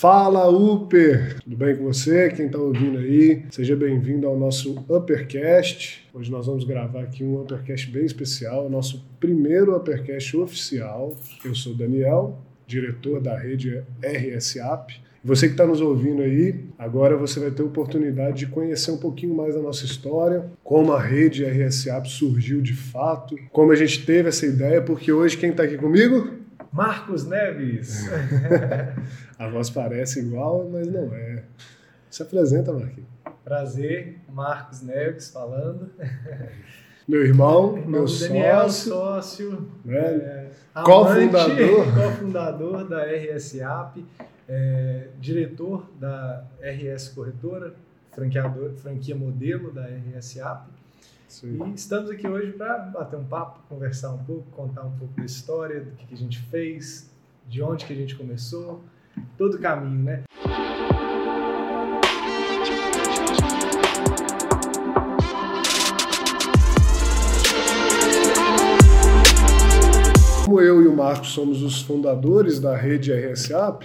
Fala Upper! Tudo bem com você? Quem está ouvindo aí? Seja bem-vindo ao nosso Uppercast. Hoje nós vamos gravar aqui um Uppercast bem especial, nosso primeiro Uppercast oficial. Eu sou Daniel, diretor da rede RSAP. Você que está nos ouvindo aí, agora você vai ter a oportunidade de conhecer um pouquinho mais da nossa história, como a rede RSAP surgiu de fato, como a gente teve essa ideia, porque hoje quem está aqui comigo? Marcos Neves. a voz parece igual, mas não é. Se apresenta, Marquinhos. Prazer, Marcos Neves falando. Meu irmão, Irmão meu Daniel, sócio, sócio, né? é, Cofundador. cofundador da RSAP, é, diretor da RS Corretora, franqueador, franquia modelo da RSAP. E estamos aqui hoje para bater um papo, conversar um pouco, contar um pouco da história, do que, que a gente fez, de onde que a gente começou, todo o caminho, né? Como eu e o Marcos somos os fundadores da rede RSAP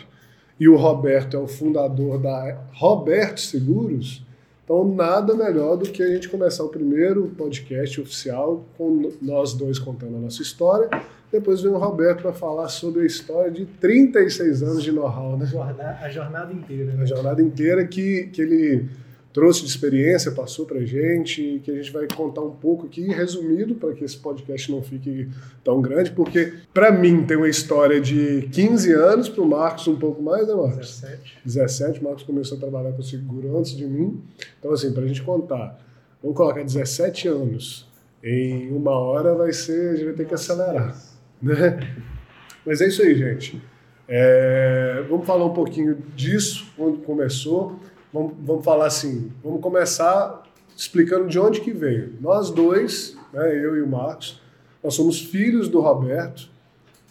e o Roberto é o fundador da Roberto Seguros, então nada melhor do que a gente começar o primeiro podcast oficial com nós dois contando a nossa história. Depois vem o Roberto para falar sobre a história de 36 anos de know-how, A né? jornada, a jornada inteira, A né? jornada inteira que, que ele trouxe de experiência, passou pra gente, que a gente vai contar um pouco aqui, resumido, para que esse podcast não fique tão grande, porque para mim tem uma história de 15 anos, para o Marcos um pouco mais, né, Marcos? 17. 17, o Marcos começou a trabalhar com seguro antes de mim. Então, assim, para a gente contar, vamos colocar 17 anos em uma hora, vai ser, a gente vai ter que acelerar, né? Mas é isso aí, gente. É, vamos falar um pouquinho disso, quando começou. Vamos, vamos falar assim, vamos começar explicando de onde que veio. Nós dois, né, eu e o Marcos, nós somos filhos do Roberto.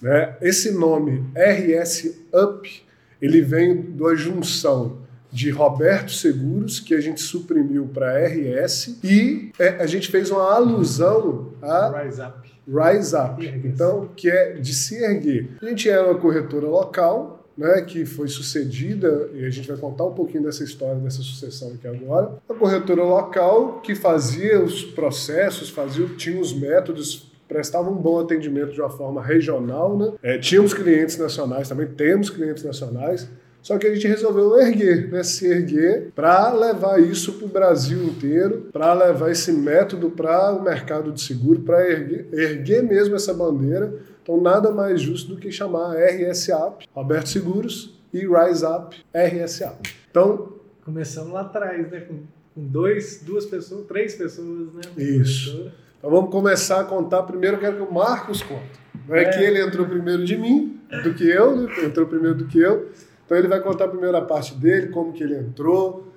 Né? Esse nome RS Up, ele vem da junção de Roberto Seguros, que a gente suprimiu para RS, e é, a gente fez uma alusão a Rise Up. Rise Up, então, que é de se erguer. A gente era uma corretora local, né, que foi sucedida, e a gente vai contar um pouquinho dessa história, dessa sucessão aqui agora. A corretora local que fazia os processos, fazia, tinha os métodos, prestava um bom atendimento de uma forma regional. Né? É, tínhamos clientes nacionais também, temos clientes nacionais, só que a gente resolveu erguer, né? se erguer para levar isso para o Brasil inteiro, para levar esse método para o mercado de seguro, para erguer, erguer mesmo essa bandeira. Então, nada mais justo do que chamar RSAP, Roberto Seguros, e Rise Up, RSAP. Então, Começamos lá atrás, né? Com, dois, duas pessoas, três pessoas, né? Isso. Então vamos começar a contar. Primeiro, eu quero que o Marcos conte. Não é, É. que ele entrou primeiro de mim, do que eu, né? entrou primeiro do que eu. Então, ele vai contar primeiro a parte dele, como que ele entrou,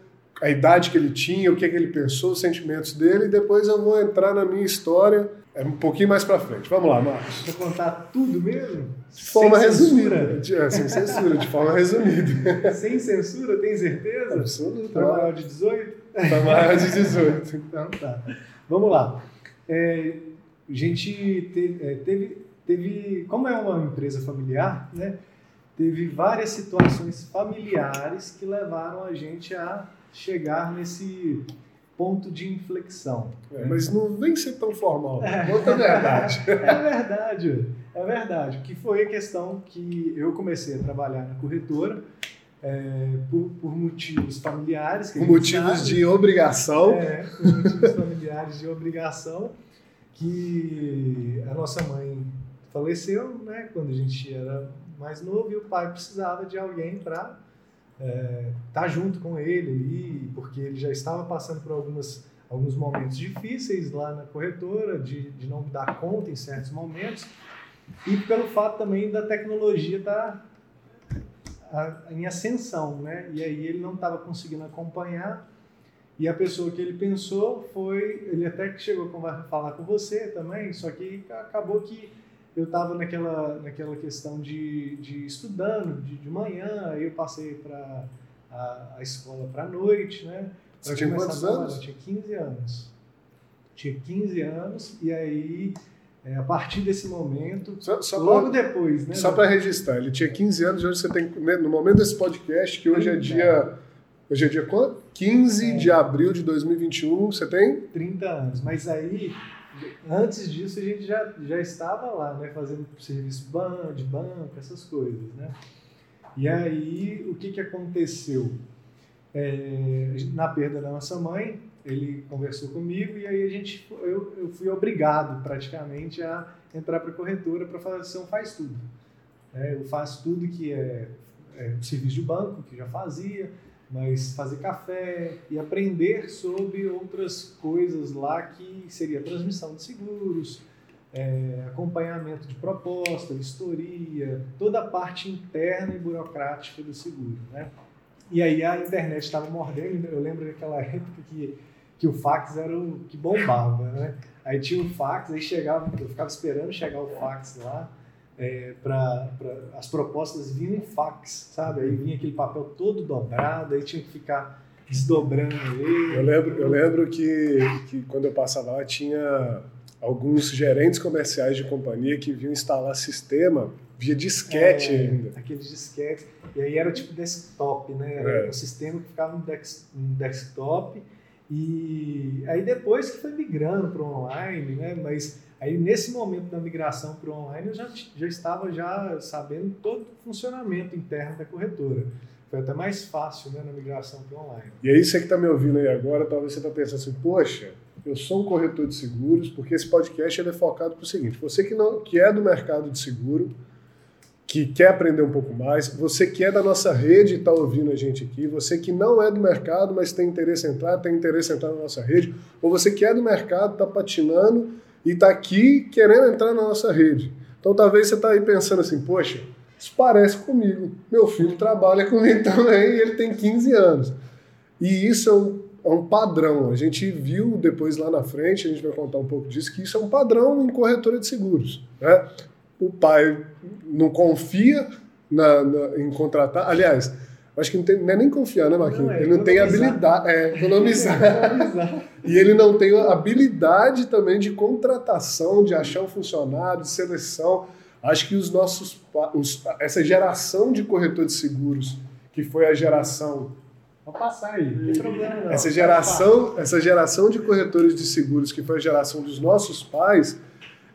a idade que ele tinha, o que, que ele pensou, os sentimentos dele, e depois eu vou entrar na minha história é um pouquinho mais para frente. Vamos lá, Marcos. Vou contar tudo mesmo? De forma Sem resumida. censura? De- é, sem censura, de forma resumida. Sem censura, tem certeza? Absoluto. Para maior de 18? Para maior de 18. Então tá. Vamos lá. É, a gente teve, é, teve, teve, como é uma empresa familiar, né? Teve várias situações familiares que levaram a gente a chegar nesse ponto de inflexão. É, mas não vem ser tão formal. Conta a verdade. É verdade, é verdade. Que foi a questão que eu comecei a trabalhar na corretora é, por, por motivos familiares. Por motivos sabe. de obrigação. É, por motivos familiares de obrigação, que a nossa mãe faleceu, né, quando a gente era mais novo, e o pai precisava de alguém para estar junto com ele ali, porque ele já estava passando por algumas, alguns momentos difíceis lá na corretora, de, de não dar conta em certos momentos, e pelo fato também da tecnologia estar a- em ascensão, né? E aí ele não estava conseguindo acompanhar. E a pessoa que ele pensou foi, ele até que chegou a falar com você também, só que acabou que eu estava naquela, naquela questão de, de estudando de, de manhã, aí eu passei para a, a escola para noite, né? Você tinha quantos a anos? Eu tinha 15 anos. Tinha 15 anos e aí é, a partir desse momento, Só, só logo pra, depois, né? só para registrar, ele tinha 15 anos hoje você tem, né, no momento desse podcast, que hoje é dia, hoje é dia quanto? 15 É. de abril de 2021, você tem? 30 anos. Mas aí, antes disso, a gente já, já estava lá, né? Fazendo serviço de banco, essas coisas, né? E aí, o que, que aconteceu? É, na perda da nossa mãe, ele conversou comigo e aí a gente, eu, eu fui obrigado praticamente a entrar para a corretora para fazer um faz tudo. É, eu faço tudo que é, é serviço de banco, que já fazia, mas fazer café e aprender sobre outras coisas lá que seria transmissão de seguros, é, acompanhamento de proposta, vistoria, toda a parte interna e burocrática do seguro, né? E aí a internet estava mordendo, eu lembro daquela época que, que o fax era o que bombava, né? Aí tinha o fax, aí chegava, eu ficava esperando chegar o fax lá, é, para as propostas vinham em fax, sabe? Aí vinha aquele papel todo dobrado, aí tinha que ficar desdobrando ele. Eu lembro, eu lembro que, que quando eu passava lá tinha alguns gerentes comerciais de companhia que vinham instalar sistema via disquete É, ainda. Aqueles disquetes. E aí era tipo desktop, né? Era É. um sistema que ficava no, dex, no desktop. E aí depois que foi migrando para online, né? Mas aí nesse momento da migração para o online eu já, já estava já sabendo todo o funcionamento interno da corretora. Foi até mais fácil né, na migração para o online. E aí você que está me ouvindo aí agora, talvez você está pensando assim, poxa, eu sou um corretor de seguros, porque esse podcast ele é focado para o seguinte, você que, não, que é do mercado de seguro, que quer aprender um pouco mais, você que é da nossa rede e está ouvindo a gente aqui, você que não é do mercado, mas tem interesse em entrar, tem interesse em entrar na nossa rede, ou você que é do mercado, está patinando e está aqui querendo entrar na nossa rede. Então talvez você está aí pensando assim, poxa, isso parece comigo. Meu filho trabalha comigo também e ele tem 15 anos. E isso é um, é um padrão. A gente viu depois lá na frente, a gente vai contar um pouco disso, que isso é um padrão em corretora de seguros. Né? O pai não confia na, na- em contratar. Aliás, acho que não, tem, não é nem confiar, né, Marquinhos? Não, é ele não tem habilidade. É, economizar. E ele não tem habilidade também de contratação, de achar um funcionário, de seleção. Acho que os nossos os- essa geração de corretor de seguros, que foi a geração Pode passar aí, não tem problema não. essa geração, essa geração de corretores de seguros, que foi a geração dos nossos pais,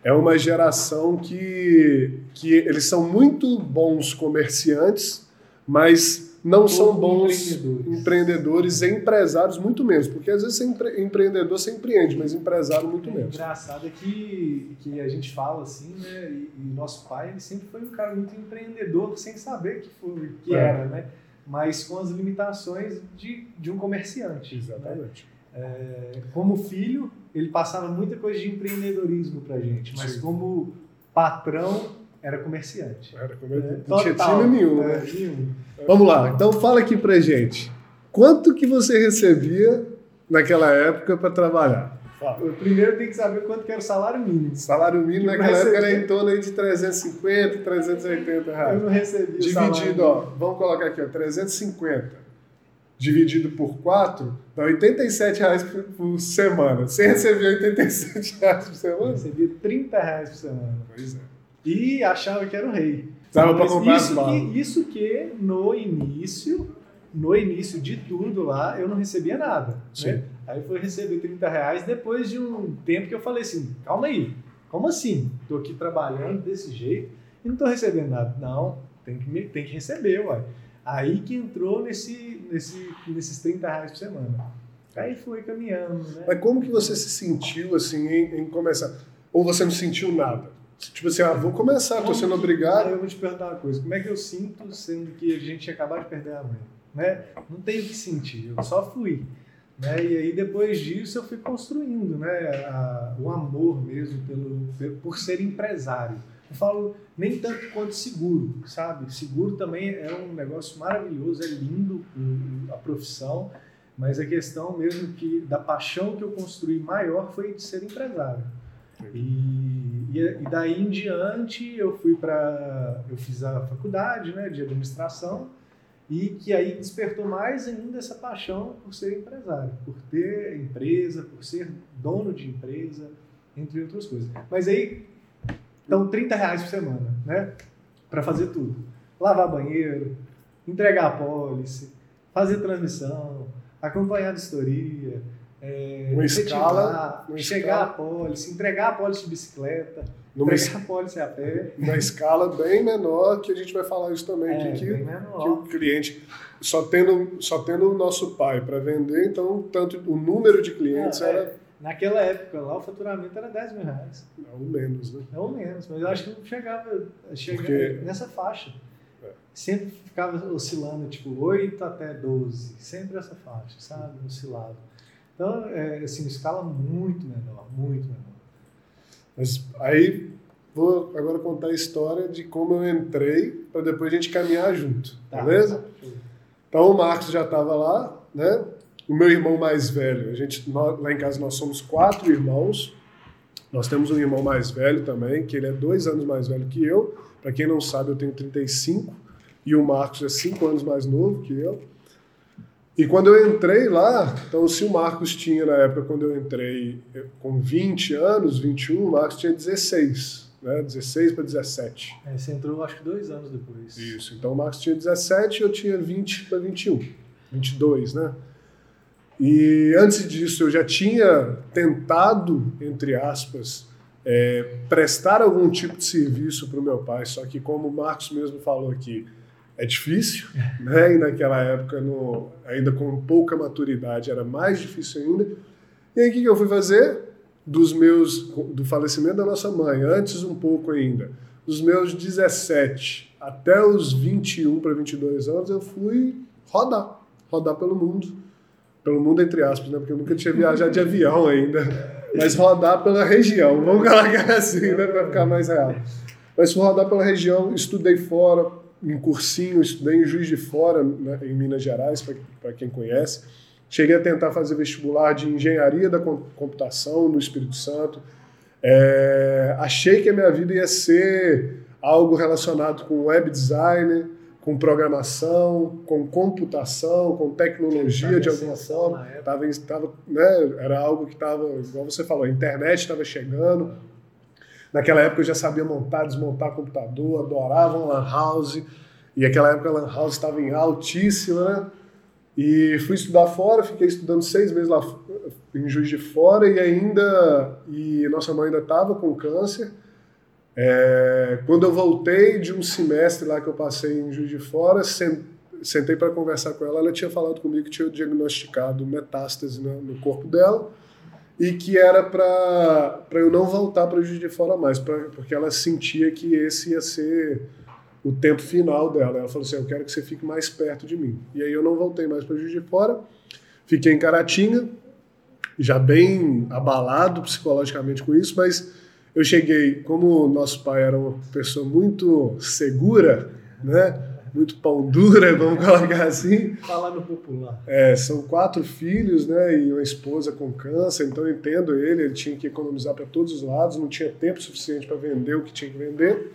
é uma geração que, que eles são muito bons comerciantes, mas não são bons empreendedores. empreendedores e empresários, muito menos. Porque às vezes você empre- empreendedor você empreende, mas empresário muito É menos. engraçado é que, que a gente fala assim, né? E, e nosso pai ele sempre foi um cara muito empreendedor, sem saber que, foi, que É. era, né? Mas com as limitações de, de um comerciante. né? Exatamente. É, como filho, ele passava muita coisa de empreendedorismo pra gente, mas Sim. como patrão, era comerciante. Era como É, eu- não tinha time nenhum. É, né? nenhum. Vamos lá, então fala aqui pra gente. Quanto que você recebia naquela época para trabalhar? Fala. Eu primeiro tem que saber quanto que era o salário mínimo. Salário mínimo Que naquela época era em torno de 350, 380 Eu reais. não recebi o Dividido, ó, vamos colocar aqui, ó, 350. Dividido por 4, dá 87 reais por, por semana. Você recebia 87 reais por Eu semana? recebia 30 reais por semana. Pois é. E achava que era o rei. Dava pra Mas comprar isso que, isso que no início, no início de tudo lá, eu não recebia nada. Sim. Né? Aí foi receber 30 reais depois de um tempo que eu falei assim, calma aí, como assim? Tô aqui trabalhando desse jeito e não tô recebendo nada. Não, tem que, tem que receber, uai. Aí que entrou nesse, nesse, nesses 30 reais por semana. Aí foi caminhando, né? Mas como que você se sentiu assim em, em começar? Ou você não sentiu nada? Tipo assim, ah, vou começar, tô sendo obrigado. eu vou te perguntar uma coisa. Como é que eu sinto sendo que a gente tinha acabado de perder a mãe? Né? Não tenho o que sentir, eu só fui. Né? E aí depois disso eu fui construindo né? a- o amor mesmo pelo, pe- por ser empresário. Eu falo nem tanto quanto seguro, sabe? Seguro também é um negócio maravilhoso, é lindo a profissão, mas a questão mesmo que da paixão que eu construí maior foi de ser empresário. E, e, daí em diante eu fui para eu fiz a faculdade né, de administração e que aí despertou mais ainda essa paixão por ser empresário, por ter empresa, por ser dono de empresa, entre outras coisas. Mas aí Então, 30 reais por semana, né? Para fazer tudo. Lavar banheiro, entregar a pólice, fazer transmissão, acompanhar a vistoria, é, Uma escala, uma chegar escala. a pólice, entregar a pólice de bicicleta, Numa entregar a pólice a pé. Uma escala bem menor, que a gente vai falar isso também É, que, menor. que o cliente, só tendo, só tendo o nosso pai para vender, então tanto o número de clientes Não, é, era Naquela época lá, o faturamento era 10 mil reais. não, menos, né? Ou menos, mas eu acho que não chegava, chegava Porque- nessa faixa. É. Sempre ficava oscilando, tipo, 8 até 12. Sempre essa faixa, sabe? Oscilava. Então, é, assim, escala muito menor, muito menor. Mas aí vou agora contar a história de como eu entrei para depois a gente caminhar junto, Tá. beleza? Então o Marcos já estava lá, né? O meu irmão mais velho, a gente nó- lá em casa nós somos quatro irmãos. Nós temos um irmão mais velho também, que ele é dois anos mais velho que eu. Para quem não sabe, eu tenho 35 e o Marcos é cinco anos mais novo que eu. E quando eu entrei lá, então se o Marcos tinha na época quando eu entrei com 20 anos, 21, o Marcos tinha 16, né? 16 para 17. Aí você entrou, acho que dois anos depois. Isso. Então o Marcos tinha 17 e eu tinha 20 para 21. 22, né? E antes disso eu já tinha tentado, entre aspas, é, prestar algum tipo de serviço para o meu pai, só que como o Marcos mesmo falou aqui, é difícil, né? E naquela época, no, ainda com pouca maturidade, era mais difícil ainda. E aí o que, que eu fui fazer? Dos meus, do falecimento da nossa mãe, antes um pouco ainda, dos meus 17 até os 21 para 22 anos, eu fui rodar, rodar pelo mundo. Pelo mundo, entre aspas, né? Porque eu nunca tinha viajado de avião ainda. Mas rodar pela região, vamos colocar assim, né? Para ficar mais real. Mas fui rodar pela região, estudei fora, em cursinho, estudei em Juiz de Fora, né, em Minas Gerais, para quem conhece. Cheguei a tentar fazer vestibular de engenharia da com- computação no Espírito Santo. É, achei que a minha vida ia ser algo relacionado com web design, com programação, com computação, com tecnologia de alguma forma. Tava, tava, né, era algo que estava, igual você falou, a internet estava chegando. Naquela época eu já sabia montar, desmontar computador, adorava uma lan house. E aquela época a lan house estava em altíssima, né? E fui estudar fora, fiquei estudando seis meses lá em Juiz de Fora e ainda e nossa mãe ainda estava com câncer. É, quando eu voltei de um semestre lá que eu passei em Juiz de Fora, sen- sentei para conversar com ela, ela tinha falado comigo que tinha diagnosticado metástase no corpo dela e que era para eu não voltar para Juiz de Fora mais, pra, porque ela sentia que esse ia ser o tempo final dela. Ela falou assim: Eu quero que você fique mais perto de mim. E aí eu não voltei mais para Juiz de Fora, fiquei em Caratinga, já bem abalado psicologicamente com isso, mas eu cheguei, como nosso pai era uma pessoa muito segura, né? Muito pão dura, vamos colocar assim. Falar no popular. É, são quatro filhos, né, e uma esposa com câncer, então eu entendo ele, ele tinha que economizar para todos os lados, não tinha tempo suficiente para vender o que tinha que vender.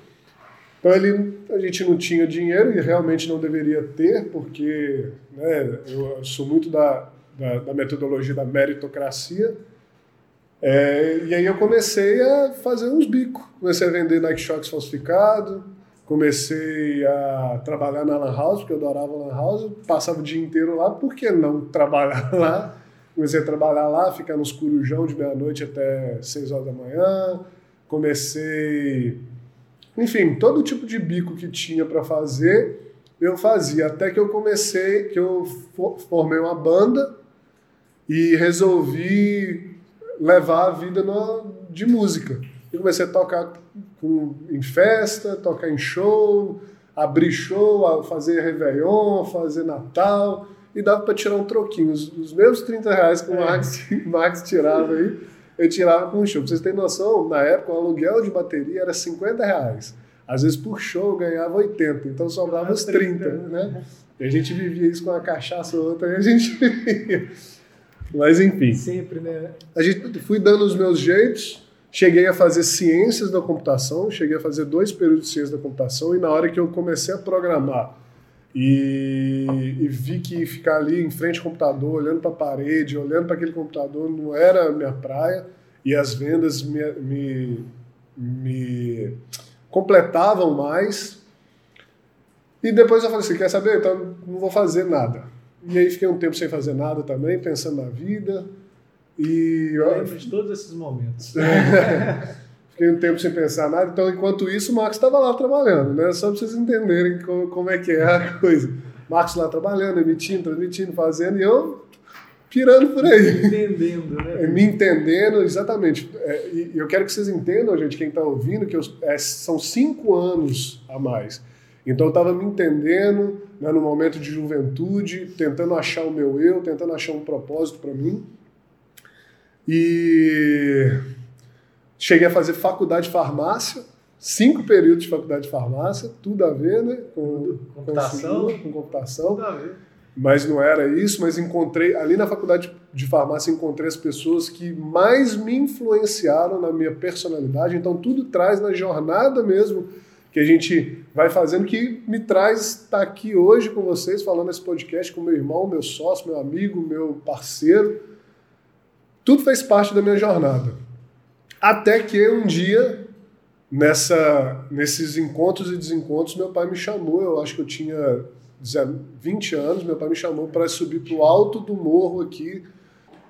Então ele, a gente não tinha dinheiro e realmente não deveria ter, porque né, eu sou muito da, da, da metodologia da meritocracia. É, e aí eu comecei a fazer uns bicos. Comecei a vender Nike Shox falsificado, comecei a trabalhar na Lan House, porque eu adorava Lan House, passava o dia inteiro lá, por que não trabalhar lá? Comecei a trabalhar lá, ficar nos corujão de meia-noite até seis horas da manhã. Comecei. Enfim, todo tipo de bico que tinha para fazer, eu fazia. Até que eu comecei, que eu fo- formei uma banda e resolvi levar a vida no- de música. Eu comecei a tocar com- em festa, tocar em show, abrir show, fazer Réveillon, fazer Natal, e dava para tirar um troquinho. Os, os meus 30 reais que o Max, Max tirava aí, eu tirava com um show. Pra vocês terem noção, na época o aluguel de bateria era 50 reais. Às vezes por show eu ganhava 80, então sobrava os 30, né? E a gente vivia isso com uma cachaça ou outra, e a gente vivia. Mas enfim. Sempre, né? A gente fui dando os meus jeitos, cheguei a fazer ciências da computação, cheguei a fazer dois períodos de ciências da computação e na hora que eu comecei a programar e, e vi que ficar ali em frente ao computador, olhando para a parede, olhando para aquele computador não era a minha praia e as vendas me, me, me completavam mais. E depois eu falei assim, quer saber? Então não vou fazer nada. E aí fiquei um tempo sem fazer nada também, pensando na vida. E eu lembro de todos esses momentos. fiquei um tempo sem pensar nada. Então, enquanto isso, o Marcos estava lá trabalhando, né? Só para vocês entenderem como, como é que é a coisa. Marcos lá trabalhando, emitindo, transmitindo, fazendo, e eu pirando por aí. Entendendo, né? Me entendendo, exatamente. É, e eu quero que vocês entendam, gente, quem está ouvindo, que eu, é, são cinco anos a mais. Então eu estava me entendendo né, no momento de juventude, tentando achar o meu eu, tentando achar um propósito para mim. E cheguei a fazer faculdade de farmácia, cinco períodos de faculdade de farmácia, tudo a ver, né? Com computação. Com, com computação. Tudo a ver. Mas não era isso, mas encontrei, ali na faculdade de farmácia, encontrei as pessoas que mais me influenciaram na minha personalidade. Então, tudo traz na jornada mesmo que a gente vai fazendo, que me traz estar aqui hoje com vocês, falando esse podcast com meu irmão, meu sócio, meu amigo, meu parceiro. Tudo fez parte da minha jornada. Até que um dia, nessa, nesses encontros e desencontros, meu pai me chamou, eu acho que eu tinha 20 anos, meu pai me chamou para subir para o alto do morro aqui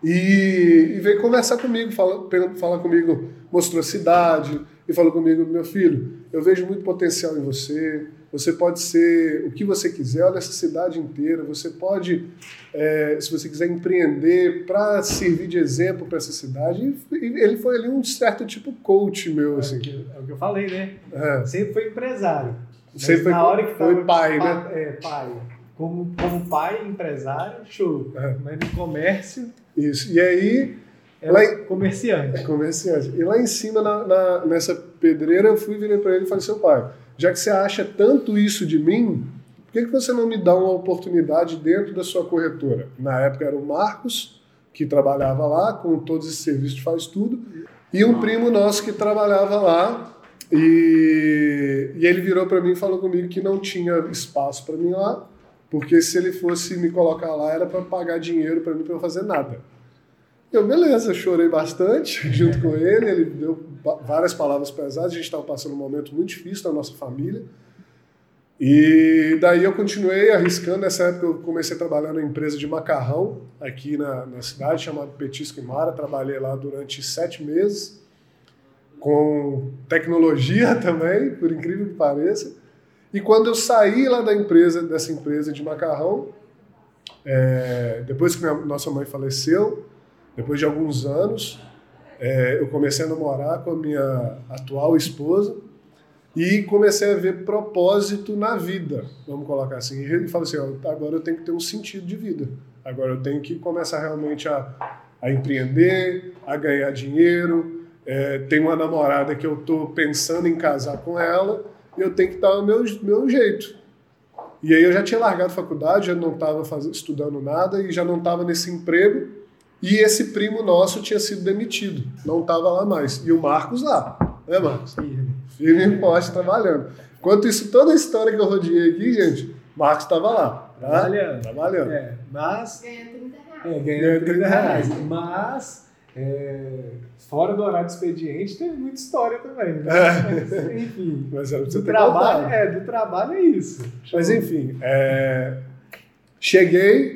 e, e veio conversar comigo, falar, falar comigo, mostrou a cidade e falou comigo, meu filho, eu vejo muito potencial em você, você pode ser o que você quiser, olha essa cidade inteira, você pode, é, se você quiser empreender para servir de exemplo para essa cidade. E ele foi ali um certo tipo coach meu. Assim. É, o que, é o que eu falei, né? É. Sempre foi empresário. Sempre foi, na hora que foi pai, né? É, pai. Como, como pai, empresário, show. É. Mas no comércio. Isso. E aí. É lá em, comerciante. É comerciante. E lá em cima, na, na, nessa pedreira, eu fui, virei para ele e falei: seu pai já que você acha tanto isso de mim, por que, que você não me dá uma oportunidade dentro da sua corretora? Na época era o Marcos, que trabalhava lá, com todos esses serviços faz tudo, e um primo nosso que trabalhava lá, e, e ele virou para mim e falou comigo que não tinha espaço para mim lá, porque se ele fosse me colocar lá era para pagar dinheiro para mim para eu fazer nada. Eu, beleza, chorei bastante junto com ele, ele deu várias palavras pesadas, a gente estava passando um momento muito difícil na nossa família. E daí eu continuei arriscando. Nessa época eu comecei a trabalhar na empresa de macarrão aqui na, na cidade, chamada Petisco e Mara. Trabalhei lá durante sete meses, com tecnologia também, por incrível que pareça. E quando eu saí lá da empresa, dessa empresa de macarrão, é, depois que minha, nossa mãe faleceu, depois de alguns anos, é, eu comecei a namorar com a minha atual esposa e comecei a ver propósito na vida, vamos colocar assim. E falei assim: ó, agora eu tenho que ter um sentido de vida. Agora eu tenho que começar realmente a, a empreender, a ganhar dinheiro. É, tenho uma namorada que eu estou pensando em casar com ela e eu tenho que estar do meu, meu jeito. E aí eu já tinha largado a faculdade, já não estava estudando nada e já não estava nesse emprego. E esse primo nosso tinha sido demitido, não estava lá mais. E o Marcos lá, né, Marcos? Firme e forte trabalhando. Enquanto isso, toda a história que eu rodeei aqui, gente, Marcos estava lá. Tá? Trabalhando. Trabalhando. É, mas. Ganha 30 reais. É, ganha 30 reais. Mas. É, fora do horário de expediente, teve muita história também. Né? É. enfim. Mas era do trabalho, é, do trabalho é isso. Mas enfim, é, cheguei,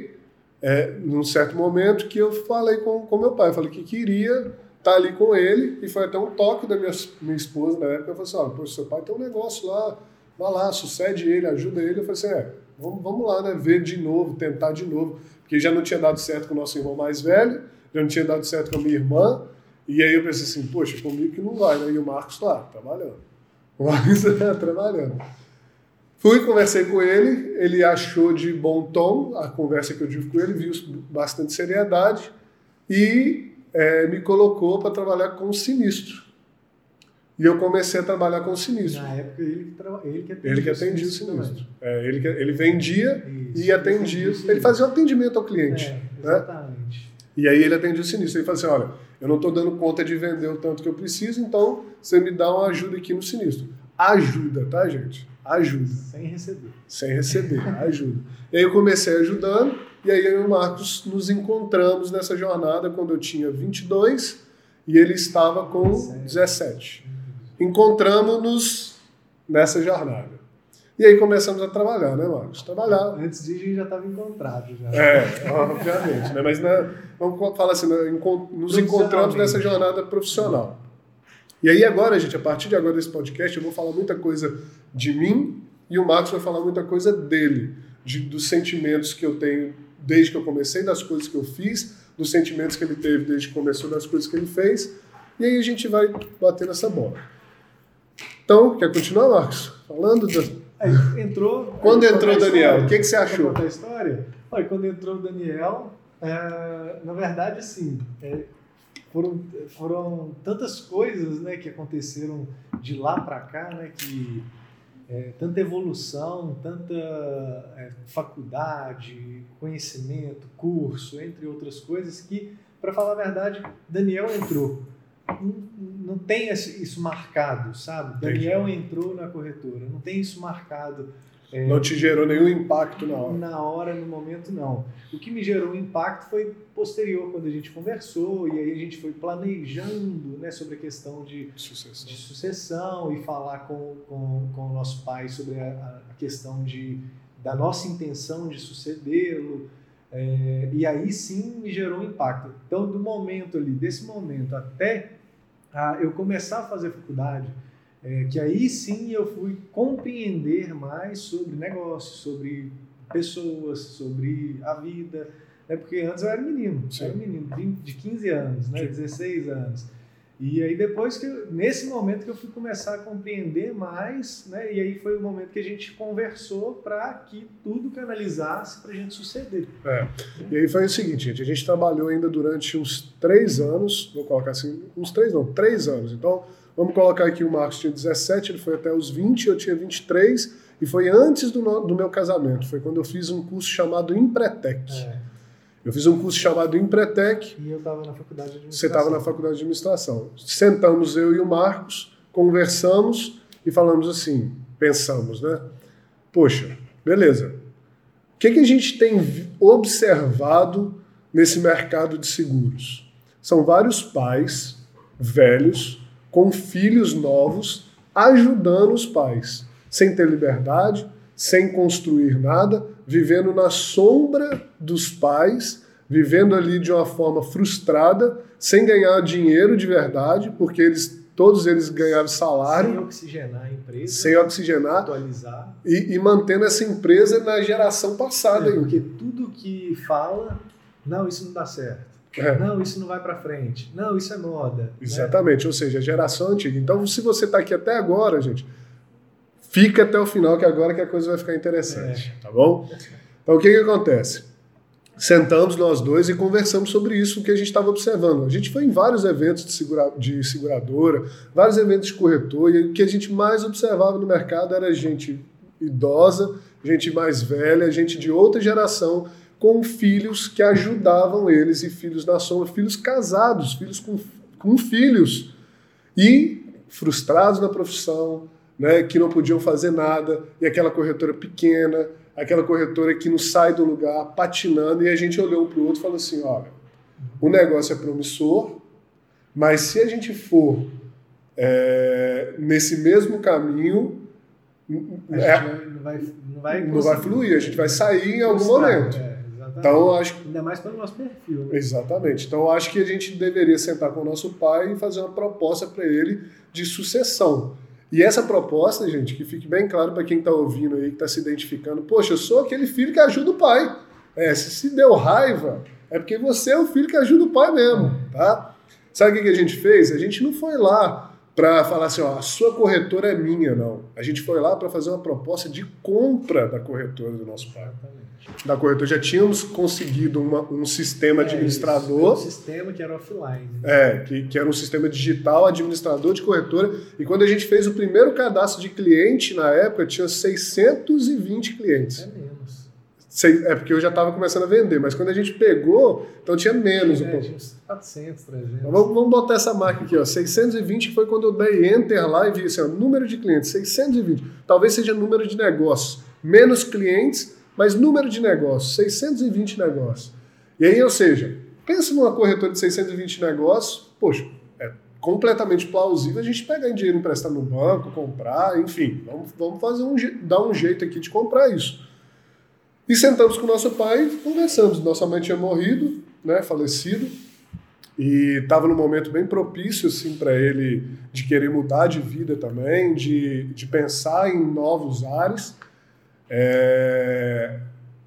é, num certo momento que eu falei com, com meu pai, falei que queria estar tá ali com ele, e foi até um toque da minha, minha esposa na época, eu falei assim, olha, seu pai tem um negócio lá, vai lá, sucede ele, ajuda ele, eu falei assim, é, vamos, vamos lá, né, ver de novo, tentar de novo, porque já não tinha dado certo com o nosso irmão mais velho, já não tinha dado certo com a minha irmã, e aí eu pensei assim, poxa, comigo que não vai, né, e o Marcos lá, trabalhando, o Marcos tá trabalhando. Fui, conversei com ele, ele achou de bom tom a conversa que eu tive com ele, viu bastante seriedade e é, me colocou para trabalhar com sinistro. E eu comecei a trabalhar com sinistro. Na época ele, ele que atendia, ele que atendia o sinistro. É, ele, que, ele vendia Isso, e atendia. Ele fazia o um atendimento ao cliente. É, né? exatamente. Né? E aí ele atendia o sinistro. Ele falou assim: olha, eu não estou dando conta de vender o tanto que eu preciso, então você me dá uma ajuda aqui no sinistro. Ajuda, tá, gente? Ajuda. Sem receber. Sem receber, ajuda. E aí eu comecei ajudando, e aí eu e o Marcos nos encontramos nessa jornada quando eu tinha 22 e ele estava com 17. encontramos-nos nessa jornada. E aí começamos a trabalhar, né, Marcos? Trabalhar. Antes disso, a gente já estava encontrado. Já. É, obviamente. Né? Mas né, vamos falar assim, né, nos encontramos nessa jornada profissional. E aí agora, gente, a partir de agora desse podcast, eu vou falar muita coisa de mim e o Marcos vai falar muita coisa dele, de, dos sentimentos que eu tenho desde que eu comecei, das coisas que eu fiz, dos sentimentos que ele teve desde que começou, das coisas que ele fez. E aí a gente vai bater nessa bola. Então, quer continuar, Marcos? Falando da Aí entrou. Quando entrou o Daniel, o que, que você achou? Contar a história? Olha, quando entrou o Daniel, é, na verdade, assim, é, foram, foram tantas coisas né, que aconteceram de lá para cá, né, que é, tanta evolução, tanta é, faculdade, conhecimento, curso, entre outras coisas, que, para falar a verdade, Daniel entrou não, tem isso marcado, sabe? Daniel entrou na corretora, não tem isso marcado. É, não te gerou nenhum impacto na hora? Na hora, no momento, não. O que me gerou um impacto foi posterior, quando a gente conversou e aí a gente foi planejando né, sobre a questão de sucessão, de sucessão e falar com, com, com o nosso pai sobre a, a questão de, da nossa intenção de sucedê-lo. É, e aí sim me gerou um impacto. Então, do momento ali, desse momento até eu começar a fazer faculdade, é, que aí sim eu fui compreender mais sobre negócios, sobre pessoas, sobre a vida. Né? Porque antes eu era menino, sim. era menino de 15 anos, né? 16 anos. E aí depois que eu, nesse momento que eu fui começar a compreender mais, né? E aí foi o momento que a gente conversou para que tudo canalizasse para a gente suceder. É. E aí foi o seguinte, gente, a gente trabalhou ainda durante uns três anos, vou colocar assim, uns três não, três anos. Então vamos colocar aqui o Marcos tinha 17, ele foi até os 20, eu tinha 23 e foi antes do, do meu casamento. Foi quando eu fiz um curso chamado Empretec. É. Eu fiz um curso chamado Empretec. E eu estava na faculdade de administração. Você estava na faculdade de administração. Sentamos eu e o Marcos, conversamos e falamos assim, pensamos, né? Poxa, beleza. O que, que a gente tem observado nesse mercado de seguros? São vários pais velhos com filhos novos ajudando os pais, sem ter liberdade, sem construir nada, vivendo na sombra dos pais, vivendo ali de uma forma frustrada, sem ganhar dinheiro de verdade, porque eles todos eles ganharam salário. Sem oxigenar a empresa. Sem oxigenar. Atualizar. E, e mantendo essa empresa na geração passada. É, porque tudo que fala, não, isso não dá certo. É. Não, isso não vai para frente. Não, isso é moda. Né? Exatamente, né? ou seja, a geração antiga. Então, se você está aqui até agora, gente, Fica até o final, que agora que a coisa vai ficar interessante, é. tá bom? Então, o que, que acontece? Sentamos nós dois e conversamos sobre isso que a gente estava observando. A gente foi em vários eventos de, segura, de seguradora, vários eventos de corretor, e o que a gente mais observava no mercado era gente idosa, gente mais velha, gente de outra geração, com filhos que ajudavam eles, e filhos na sombra, filhos casados, filhos com, com filhos, e frustrados na profissão, né, que não podiam fazer nada, e aquela corretora pequena, aquela corretora que não sai do lugar, patinando, e a gente olhou um para o outro e falou assim: olha, o negócio é promissor, mas se a gente for é, nesse mesmo caminho, é, não, vai, não, vai não vai fluir, a gente vai sair em algum momento. Então, acho, Ainda mais pelo nosso perfil. Né? Exatamente. Então, eu acho que a gente deveria sentar com o nosso pai e fazer uma proposta para ele de sucessão. E essa proposta, gente, que fique bem claro para quem está ouvindo aí, que está se identificando, poxa, eu sou aquele filho que ajuda o pai. É, se, se deu raiva, é porque você é o filho que ajuda o pai mesmo, tá? Sabe o que a gente fez? A gente não foi lá para falar assim, ó, a sua corretora é minha, não. A gente foi lá para fazer uma proposta de compra da corretora do nosso pai. Da corretora. Já tínhamos conseguido uma, um sistema é, administrador. Isso, um sistema que era offline. Né? É, que, que era um sistema digital, administrador de corretora. E quando a gente fez o primeiro cadastro de cliente, na época, tinha 620 clientes. É É porque eu já estava começando a vender, mas quando a gente pegou, então tinha menos é, um pouco. Tinha uns 400, 300. Então vamos, vamos botar essa marca aqui, ó. 620 foi quando eu dei enter lá e vi assim, ó, número de clientes, 620. Talvez seja número de negócios. Menos clientes, mas número de negócios, 620 negócios. E aí, ou seja, pensa numa corretora de 620 negócios, poxa, é completamente plausível a gente pegar em dinheiro emprestado no banco, comprar, enfim, vamos, vamos fazer um, dar um jeito aqui de comprar isso. E sentamos com nosso pai e conversamos. Nossa mãe tinha morrido, né, falecido, e estava num momento bem propício assim, para ele de querer mudar de vida também, de, de pensar em novos ares. É...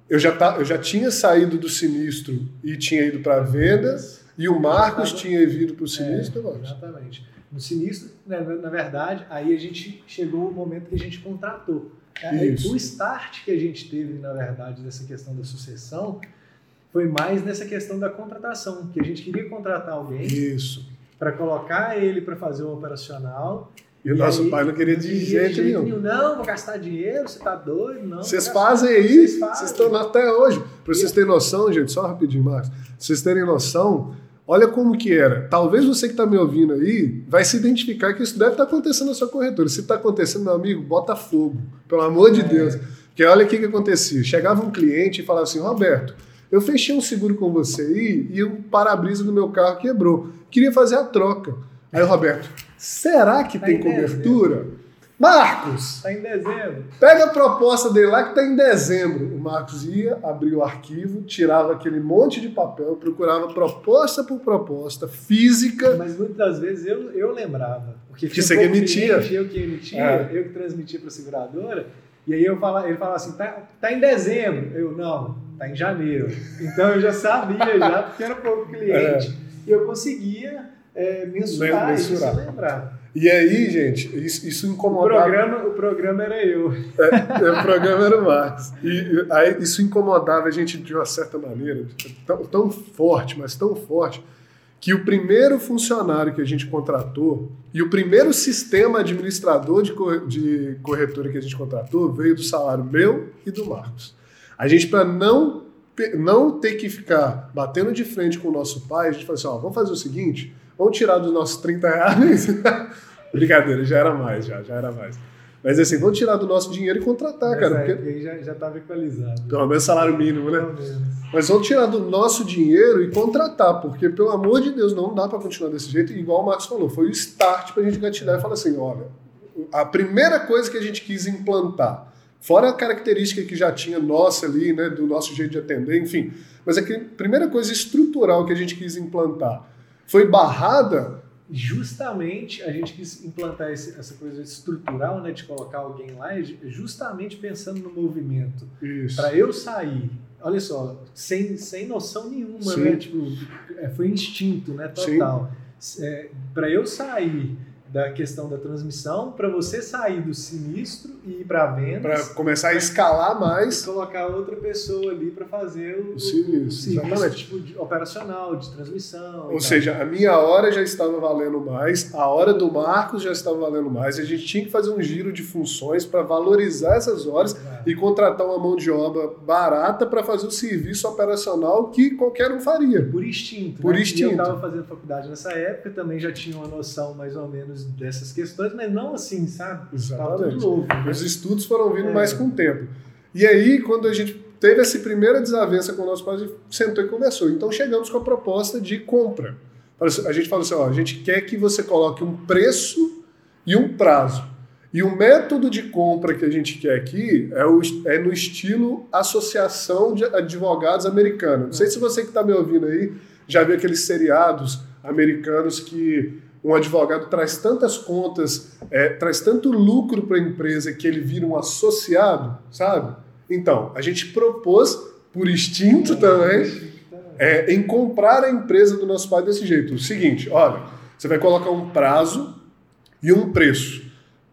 Eu, já tá, eu já tinha saído do sinistro e tinha ido para vendas e o Marcos tava... tinha vindo para o sinistro. É, exatamente. No sinistro, na, né, na verdade, aí a gente chegou o momento que a gente contratou. É, o start que a gente teve, na verdade, dessa questão da sucessão foi mais nessa questão da contratação, que a gente queria contratar alguém para colocar ele para fazer o operacional. E, e o nosso aí, pai não queria de jeito nenhum. Não, vou gastar dinheiro, você tá doido, não. Vocês fazem aí, vocês, vocês estão até hoje. Para vocês terem noção, gente, só rapidinho, Marcos, pra vocês terem noção, Olha como que era. Talvez você que está me ouvindo aí vai se identificar que isso deve estar tá acontecendo na sua corretora. Se está acontecendo, meu amigo, bota fogo. Pelo amor de é. Deus. Porque olha o que, que acontecia. Chegava um cliente e falava assim, Roberto, eu fechei um seguro com você aí e o para-brisa do meu carro quebrou. Queria fazer a troca. Aí o Roberto, será que tá tem cobertura? Marcos! Está em dezembro. Pega a proposta dele lá que está em dezembro. O Marcos ia, abria o arquivo, tirava aquele monte de papel, procurava proposta por proposta, física. Mas muitas vezes eu, eu lembrava. Porque que você que emitia. Eu que emitia, é. eu que transmitia para a seguradora. E aí eu fala, ele falava assim, tá, tá em dezembro. Eu, não, tá em janeiro. Então eu já sabia, já, porque era pouco cliente. É. E eu conseguia é, mensurar, mensurar. isso, lembrar. E aí, gente, isso, isso incomodava. O programa, o programa era eu. É, o programa era o Marcos. E aí, isso incomodava a gente de uma certa maneira, tão, tão forte, mas tão forte, que o primeiro funcionário que a gente contratou e o primeiro sistema administrador de, de corretora que a gente contratou veio do salário meu e do Marcos. A gente, para não, não ter que ficar batendo de frente com o nosso pai, a gente falou assim: ó, vamos fazer o seguinte Vamos tirar dos nossos 30 reais. Brincadeira, já era mais, já, já era mais. Mas assim, vamos tirar do nosso dinheiro e contratar, Mas cara. É, porque aí já estava equalizado. Pelo menos salário mínimo, né? Mas vamos tirar do nosso dinheiro e contratar, porque, pelo amor de Deus, não dá para continuar desse jeito. Igual o Marcos falou, foi o start para a gente gatilhar e falar assim: olha, a primeira coisa que a gente quis implantar, fora a característica que já tinha nossa ali, né, do nosso jeito de atender, enfim, mas a primeira coisa estrutural que a gente quis implantar foi barrada. Justamente a gente quis implantar esse, essa coisa estrutural, né, de colocar alguém lá, justamente pensando no movimento. Para eu sair, olha só, sem, sem noção nenhuma, Sim. né? Tipo, é, foi instinto, né? Total. É, Para eu sair da questão da transmissão para você sair do sinistro e ir para vendas. Para começar a escalar mais. E colocar outra pessoa ali para fazer o, o sinistro, o serviço tipo, de, operacional, de transmissão. Ou seja, a minha hora já estava valendo mais, a hora do Marcos já estava valendo mais. A gente tinha que fazer um giro de funções para valorizar essas horas e contratar uma mão de obra barata para fazer o serviço operacional que qualquer um faria. Por instinto. Por né? instinto. E eu estava fazendo faculdade nessa época, também já tinha uma noção mais ou menos dessas questões, mas não assim, sabe? Exatamente. Novo, né? Os estudos foram vindo é. mais com o tempo. E aí, quando a gente teve essa primeira desavença com o nosso pai, a gente sentou e conversou. Então, chegamos com a proposta de compra. A gente falou assim: ó, a gente quer que você coloque um preço e um prazo. E o método de compra que a gente quer aqui é, o, é no estilo Associação de Advogados Americana. Não sei se você que está me ouvindo aí já viu aqueles seriados americanos que um advogado traz tantas contas, é, traz tanto lucro para a empresa que ele vira um associado, sabe? Então, a gente propôs, por instinto também, é, em comprar a empresa do nosso pai desse jeito. O seguinte, olha, você vai colocar um prazo e um preço,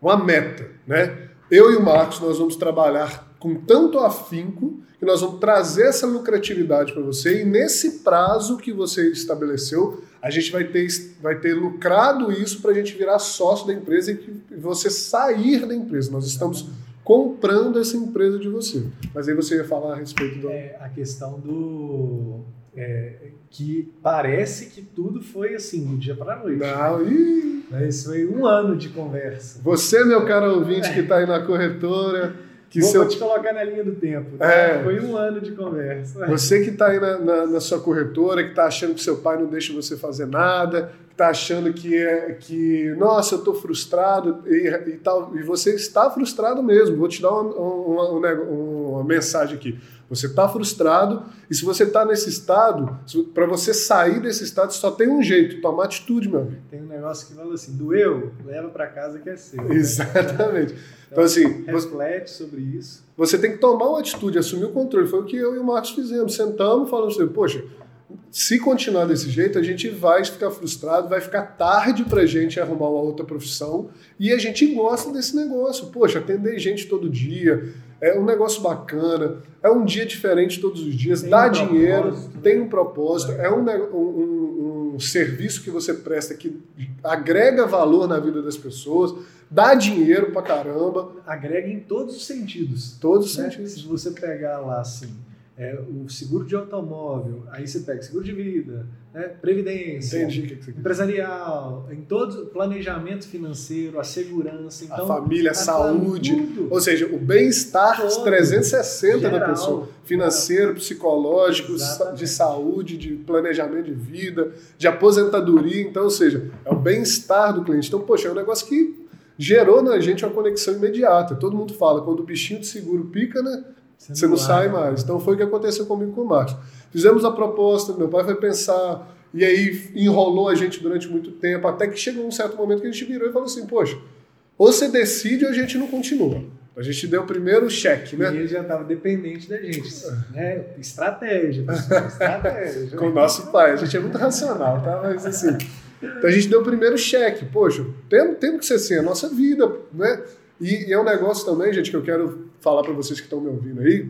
uma meta, né? Eu e o Marcos, nós vamos trabalhar com tanto afinco que nós vamos trazer essa lucratividade para você e nesse prazo que você estabeleceu, a gente vai ter, vai ter lucrado isso para a gente virar sócio da empresa e você sair da empresa. Nós estamos comprando essa empresa de você. Mas aí você ia falar a respeito do. É, a questão do. É, que parece que tudo foi assim, do dia para a noite. Não, ih. Mas foi um ano de conversa. Você, meu caro ouvinte, que está aí na corretora que Vou, te colocar na linha do tempo. tá? É. Foi um ano de conversa. Você que está aí na, na- na sua corretora, que está achando que seu pai não deixa você fazer nada, que está achando que, é, que nossa, eu estou frustrado e, e tal, e você está frustrado mesmo. Vou te dar uma, uma- um nego- uma mensagem aqui. Você está frustrado e se você está nesse estado, para você sair desse estado, só tem um jeito: tomar atitude, meu amigo. Tem um negócio que fala assim: doeu, leva pra casa que é seu. né? Exatamente. Então, assim, você, Reflete sobre isso. você tem que tomar uma atitude, assumir o controle. Foi o que eu e o Marcos fizemos. Sentamos e falamos assim, poxa, se continuar desse jeito, a gente vai ficar frustrado, vai ficar tarde pra gente arrumar uma outra profissão e a gente gosta desse negócio. Poxa, atender gente todo dia, é um negócio bacana, é um dia diferente todos os dias, Tem dá um dinheiro, né? tem um propósito, é um, um- um- um serviço que você presta que agrega valor na vida das pessoas, dá dinheiro pra caramba, Agrega em todos os sentidos. todos os né? sentidos. Se você pegar lá assim, é, o seguro de automóvel, aí você pega seguro de vida, né, previdência, Entendi empresarial, em todo planejamento financeiro, a segurança, então a família, a saúde, tudo. ou seja, o bem-estar Todo. 360 da Geral. pessoa, financeiro, psicológico, Exatamente. de saúde, de planejamento de vida, de aposentadoria, então, ou seja, é o bem-estar do cliente. Então, poxa, é um negócio que gerou na gente uma conexão imediata. Todo mundo fala, quando o bichinho de seguro pica, né? Você não sai larga. mais. Então foi o que aconteceu comigo com o Marcos. Fizemos a proposta, meu pai foi pensar, e aí enrolou a gente durante muito tempo, até que chegou um certo momento que a gente virou e falou assim: Poxa, ou você decide ou a gente não continua. A gente deu o primeiro cheque, E né? ele já estava dependente da gente. Né? Estratégia, estratégia. Com o nosso pai. A gente é muito racional, tá? Mas assim. Então a gente deu o primeiro cheque. Poxa, tem, tem que ser assim, a nossa vida, né? E, e é um negócio também, gente, que eu quero falar para vocês que estão me ouvindo aí.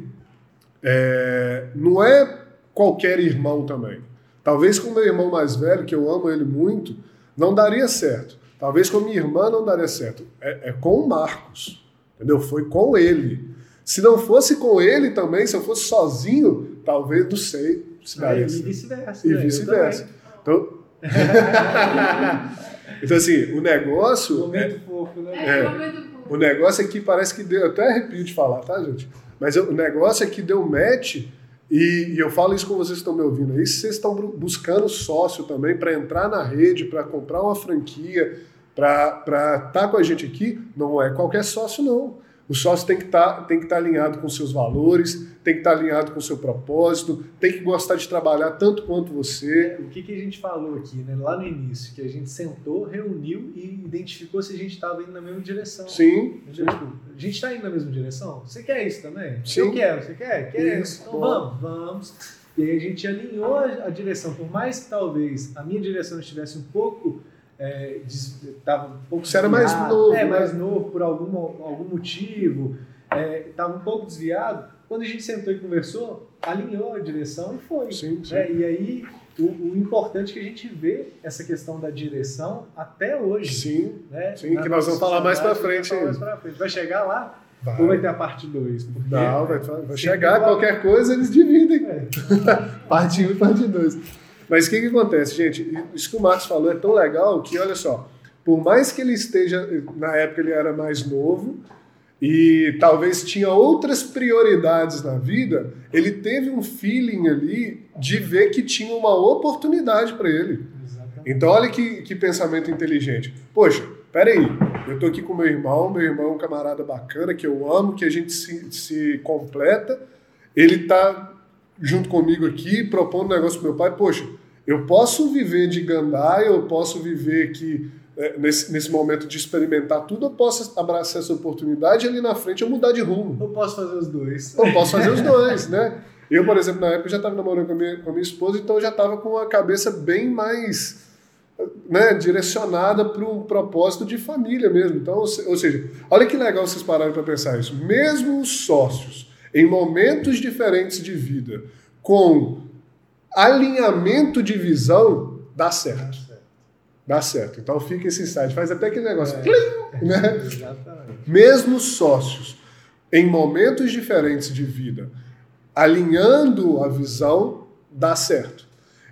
É, não é qualquer irmão também. Talvez com o meu irmão mais velho, que eu amo ele muito, não daria certo. Talvez com a minha irmã não daria certo. É, é com o Marcos. Entendeu? Foi com ele. Se não fosse com ele também, se eu fosse sozinho, talvez, não sei, se É, daria e certo. vice-versa. E né? Vice-versa. Então, então, assim, o negócio. também. é- Momento fofo, né? É. É, momento o negócio é que parece que deu. Eu até arrepio de falar, tá, gente? Mas o negócio é que deu match. E, e eu falo isso com vocês que estão me ouvindo aí. Vocês estão bu- buscando sócio também para entrar na rede, para comprar uma franquia, para estar com a gente aqui, não é qualquer sócio, não. O sócio tem que estar tem que tá alinhado com seus valores, tem que estar alinhado com o seu propósito, tem que gostar de trabalhar tanto quanto você. O que, que a gente falou aqui, né? Lá no início, que a gente sentou, reuniu e identificou se a gente estava indo na mesma direção. Sim? Tipo, a gente está indo na mesma direção? Você quer isso também? Sim. Eu quero, você quer? Quer Isso, Então bom. vamos, vamos. E aí a gente alinhou a direção. Por mais que talvez a minha direção estivesse um pouco. É, tava um pouco Você era mais novo, É, né? mais novo por algum, algum motivo. Estava um pouco desviado. Quando a gente sentou e conversou, alinhou a direção e foi. sim, sim. né? E aí, o, o importante é que a gente vê essa questão da direção até hoje. Sim, Né? Sim, Na que nós vamos falar mais sociedade, frente frente. Vai chegar lá vai. ou vai ter a parte 2? Não, vai, vai chegar, qualquer coisa eles dividem. É. Parte 1 e parte 2. Mas o que, que acontece, gente? Isso que o Marcos falou é tão legal que, olha só, por mais que ele esteja, na época ele era mais novo e talvez tinha outras prioridades na vida, ele teve um feeling ali de ver que tinha uma oportunidade para ele. Exatamente. Então, olha que, que pensamento inteligente. Poxa, peraí, eu tô aqui com meu irmão, meu irmão é um camarada bacana, que eu amo, que a gente se, se completa. Ele tá junto comigo aqui, propondo um negócio pro meu pai. Poxa, eu posso viver de gandaia, eu posso viver aqui é, nesse, nesse momento de experimentar tudo, eu posso abraçar essa oportunidade e ali na frente eu mudar de rumo. Eu posso fazer os dois. Eu posso fazer os dois, né? Eu, por exemplo, na época já estava namorando com a, minha, com a minha esposa, então eu já estava com a cabeça bem mais né, direcionada para um propósito de família mesmo. Então, ou seja, olha que legal vocês pararem para pensar isso. Mesmo os sócios, em momentos diferentes de vida, com alinhamento de visão, dá certo. Dá certo. Então fica esse insight. Faz até aquele negócio. É. plim, né? Exatamente. mesmo sócios, em momentos diferentes de vida, alinhando a visão, dá certo.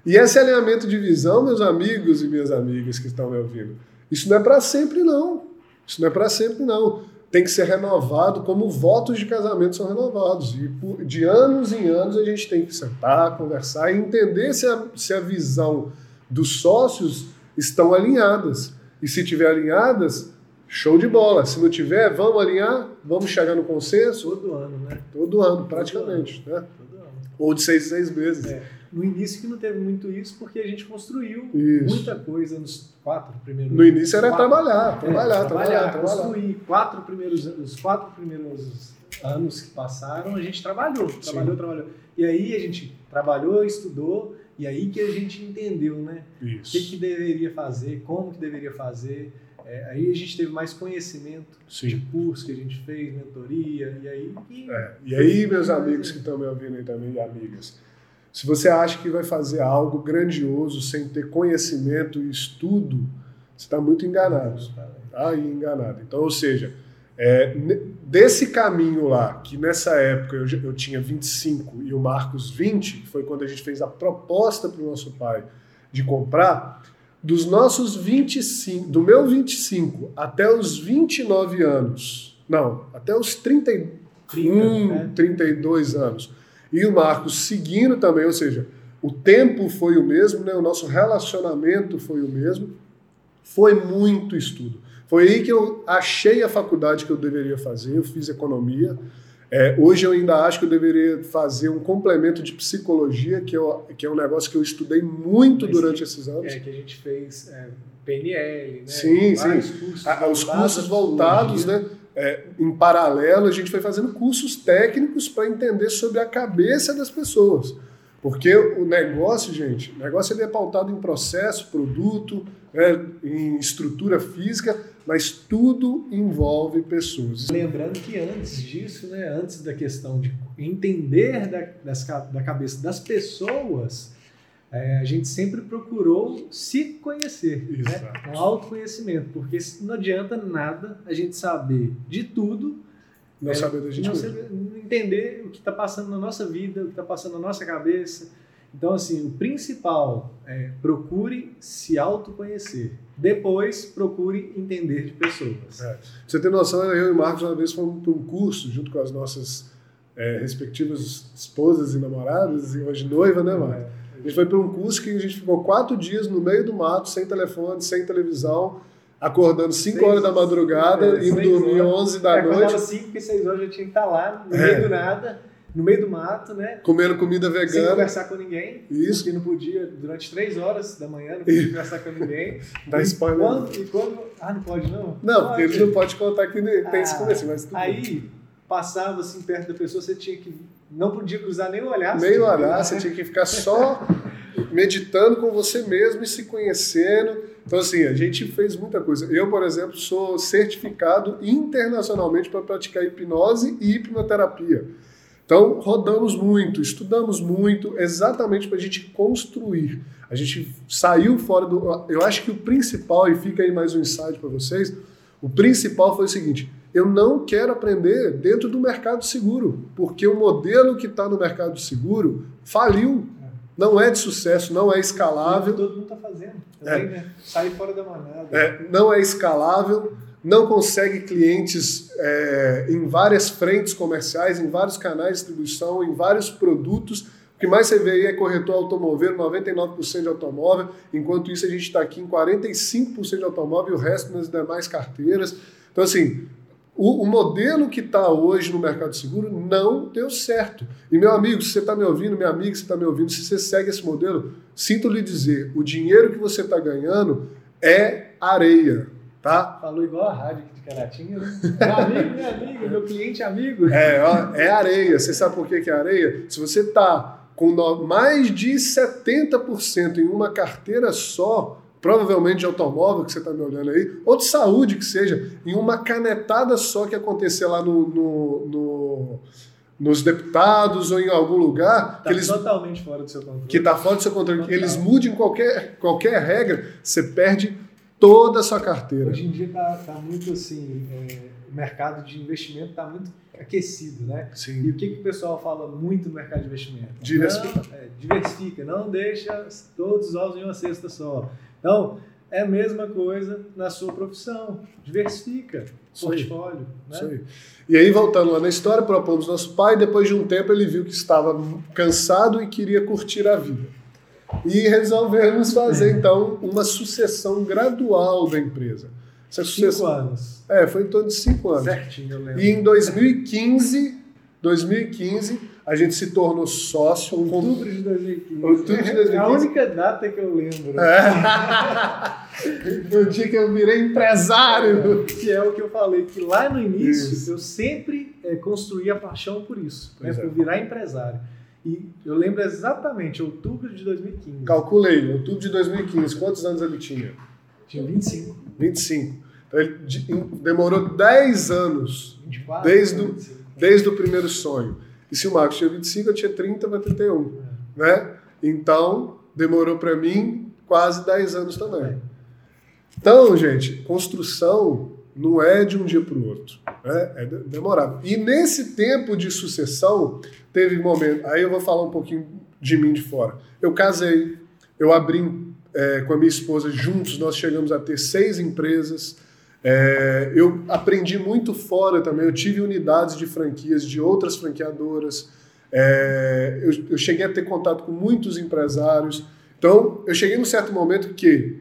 E esse alinhamento de visão, meus amigos e minhas amigas que estão me ouvindo, isso não é para sempre, não. Isso não é para sempre, não. Tem que ser renovado como votos de casamento são renovados. E por, de anos em anos a gente tem que sentar, conversar e entender se a, se a visão dos sócios estão alinhadas. E se tiver alinhadas, show de bola. Se não tiver, vamos alinhar, vamos chegar no consenso. Todo ano, né? Todo ano, praticamente. Todo ano. Né? Todo ano. Ou de seis em seis meses. É. No início que não teve muito isso, porque a gente construiu Isso. muita coisa nos quatro primeiros No início era quatro, trabalhar, trabalhar, é, trabalhar, trabalhar. Construir quatro primeiros, os quatro primeiros anos que passaram, a gente trabalhou, trabalhou, Sim. trabalhou. E aí a gente trabalhou, estudou, e aí que a gente entendeu, né? O que, Isso. que deveria fazer, como que deveria fazer. É, aí a gente teve mais conhecimento de Sim. curso que a gente fez, mentoria, e aí que É. E aí, meus amigos que estão me ouvindo aí também, e amigas, se você acha que vai fazer algo grandioso sem ter conhecimento e estudo, você está muito enganado. Tá aí enganado. Então, ou seja, é, desse caminho lá, que nessa época eu, eu tinha 25 e o Marcos 20, que foi quando a gente fez a proposta para o nosso pai de comprar, dos nossos 25, do meu 25 até os 29 anos, não, até os 30, 30, um, né? 32 anos. E o Marcos seguindo também, ou seja, o tempo foi o mesmo, né? o nosso relacionamento foi o mesmo, foi muito estudo. Foi aí que eu achei a faculdade que eu deveria fazer, eu fiz economia. É, hoje eu ainda acho que eu deveria fazer um complemento de psicologia, que, eu, que é um negócio que eu estudei muito Mas durante que- esses anos. É, que a gente fez é, PNL, né? Sim, Vários cursos A- Os cursos voltados, né? É, em paralelo, a gente foi fazendo cursos técnicos para entender sobre a cabeça das pessoas. Porque o negócio, gente, o negócio ele é pautado em processo, produto, né, em estrutura física, mas tudo envolve pessoas. Lembrando que antes disso, né, antes da questão de entender da, das da cabeça das pessoas, é, a gente sempre procurou se conhecer, né? Exato. um autoconhecimento, porque não adianta nada a gente saber de tudo, Não É, saber da gente não saber- entender o que está passando na nossa vida, o que está passando na nossa cabeça. Então, assim, o principal é procure se autoconhecer. Depois, procure entender de pessoas. É. Você ter noção, eu e o Marcos uma vez fomos para um curso junto com as nossas é, respectivas esposas e namoradas, e hoje noiva, né, Marcos? A gente foi para um curso que a gente ficou quatro dias no meio do mato, sem telefone, sem televisão, acordando 5 Seis- horas da madrugada, é, indo dormir horas. 11 da acordava noite, 5 e 6 horas já tinha que estar lá, no É. meio do nada, no meio do mato, né? comendo comida Sem vegana. conversar com ninguém. Isso, Que não podia, durante 3 horas da manhã, não podia conversar com ninguém. dá E spoiler. quando, e quando. Ah, não pode não? Não, porque Pode. ele não pode contar que tem esse Ah, começo, mas tudo bem. Aí passava assim perto da pessoa, você tinha que. Não podia cruzar nem o olhar. tinha que- olhar, você tinha que ficar só meditando com você mesmo e se conhecendo. Então, assim, a gente fez muita coisa. Eu, por exemplo, sou certificado internacionalmente para praticar hipnose e hipnoterapia. Então, rodamos muito, estudamos muito, exatamente para a gente construir. A gente saiu fora do. Eu acho que o principal, e fica aí mais um insight para vocês, o principal foi o seguinte: eu não quero aprender dentro do mercado seguro, porque o modelo que está no mercado seguro faliu, não é de sucesso, não é escalável, Todo mundo está fazendo. Também, né? Sair fora da manada. é, não é escalável, não consegue clientes é, em várias frentes comerciais, em vários canais de distribuição, em vários produtos. O que mais você vê aí é corretor automover, 99% de automóvel, enquanto isso a gente está aqui em 45% de automóvel e o resto nas demais carteiras. Então, assim, o, o modelo que está hoje no mercado seguro não deu certo. E, meu amigo, se você está me ouvindo, minha amiga, se está me ouvindo, se você segue esse modelo, sinto lhe dizer, o dinheiro que você está ganhando é areia, tá? Falou igual a rádio aqui de Caratinga? Meu amigo, meu amigo, meu cliente amigo. É, ó, é areia. Você sabe por que que é areia? Se você está com mais de 70% em uma carteira só, provavelmente de automóvel que você está me olhando aí, ou de saúde que seja, em uma canetada só que acontecer lá no, no- no- nos deputados ou em algum lugar, Tá que eles totalmente fora do seu controle. que está fora do seu controle, que eles mudem qualquer, qualquer regra, você perde toda a sua carteira. Hoje em dia tá, tá muito assim, é, o mercado de investimento está muito aquecido, né? E Sim. o que, que o pessoal fala muito no mercado de investimento? Diversifica. Não, é, diversifica, não deixa todos os ovos em uma cesta só. Então, é a mesma coisa na sua profissão. Diversifica aí. portfólio. Isso Né? aí. E aí, voltando lá na história, propomos nosso pai. Depois de um tempo, ele viu que estava cansado e queria curtir a vida. E resolvemos fazer, então, uma sucessão gradual da empresa. Essa Cinco sucessão. anos. É, foi em torno de cinco anos. Certinho, eu lembro. E em 2015, 2015, a gente se tornou sócio. Outubro de 2015. Outubro de 2015. É a única data que eu lembro. É. No dia que eu virei empresário. Que é o que eu falei, que lá no início Isso. eu sempre eh, construí a paixão por isso, né, Pois é. por virar empresário. E eu lembro exatamente, outubro de 2015. Calculei, outubro de 2015, quantos anos ele tinha? Tinha 25, 25. Então ele de- demorou 10 anos 24. Desde o- 25. desde o primeiro sonho. E se o Marcos tinha 25, eu tinha 30 para 31. Né? Então, demorou para mim quase 10 anos também. Então, gente, construção não é de um dia para o outro. Né? É de- demorado. E nesse tempo de sucessão, teve momento. Aí eu vou falar um pouquinho de mim de fora. Eu casei, eu abri é, com a minha esposa juntos, nós chegamos a ter seis empresas. É, eu aprendi muito fora também. Eu tive unidades de franquias de outras franqueadoras. É, eu, eu cheguei a ter contato com muitos empresários. Então, eu cheguei num certo momento que,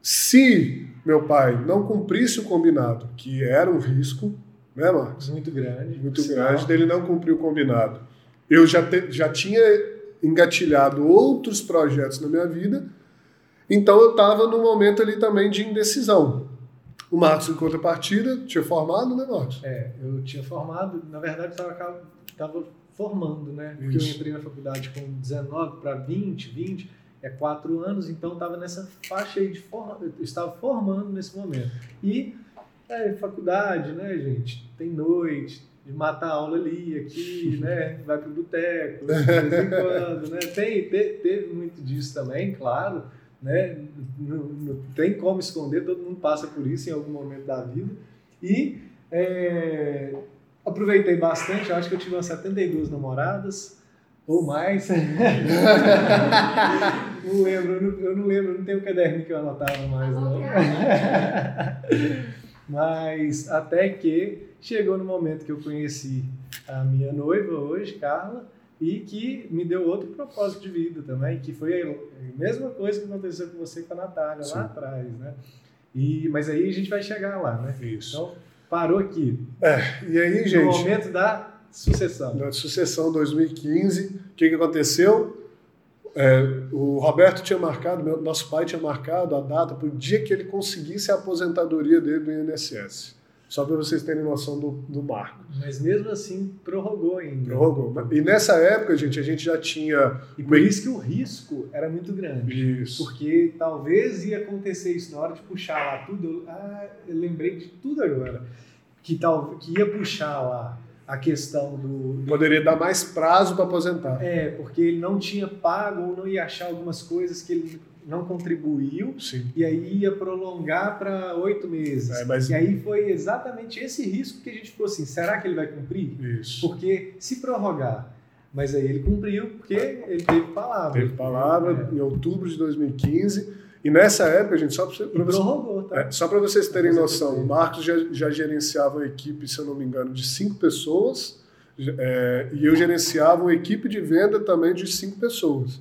se meu pai não cumprisse o combinado, que era um risco, né, Marcos? Muito grande. Muito grande, dele não cumprir o combinado. Eu já, te- já tinha engatilhado outros projetos na minha vida, então eu estava num momento ali também de indecisão. O Marcos, em contrapartida, tinha formado, né, Marcos? É, eu tinha formado, na verdade estava tava formando, né? Porque Isso. eu entrei na faculdade com 19 para 20, 20, é quatro anos, então estava nessa faixa aí de forma, eu estava formando nesse momento. E é, faculdade, né, gente? Tem noite, de matar a aula ali, aqui, né? Vai pro boteco, de vez em quando, né? Tem, te- teve muito disso também, claro, né? Não, não tem como esconder, todo mundo passa por isso em algum momento da vida. E é, aproveitei bastante, acho que eu tive umas 72 namoradas, ou mais. não lembro, eu não, eu não lembro, não tenho o caderno que eu anotava mais, não. Mas até que chegou no momento que eu conheci a minha noiva hoje, Carla, e que me deu outro propósito de vida também, que foi a mesma coisa que aconteceu com você e com a Natália Sim. lá atrás, né? E, mas aí a gente vai chegar lá, né? Isso. Então, parou aqui. E aí, No gente, momento da sucessão. na sucessão 2015, o que, que aconteceu? É, o Roberto tinha marcado, meu- nosso pai tinha marcado a data para o dia que ele conseguisse a aposentadoria dele do INSS. Só para vocês terem noção do, do marco. Mas mesmo assim, prorrogou ainda. Prorrogou. E nessa época, gente, a gente já tinha. E por isso que o risco era muito grande. Isso. Porque talvez ia acontecer isso na hora de puxar lá tudo. Eu, ah, eu lembrei de tudo agora. Que, tal, que ia puxar lá a questão do, do- Poderia dar mais prazo para aposentar. É, porque ele não tinha pago ou não ia achar algumas coisas que ele não contribuiu. Sim. E aí ia prolongar para oito meses. É, mas- E aí foi exatamente esse risco que a gente ficou assim: será que ele vai cumprir? Isso. Porque se prorrogar, mas aí ele cumpriu porque ele teve palavra. Teve palavra É. em outubro de 2015. E nessa época, gente, só para você, prorrogou, tá? É, só para vocês terem noção, o Marcos já, já gerenciava uma equipe, se eu não me engano, de cinco pessoas, é, e eu gerenciava uma equipe de venda também de cinco pessoas.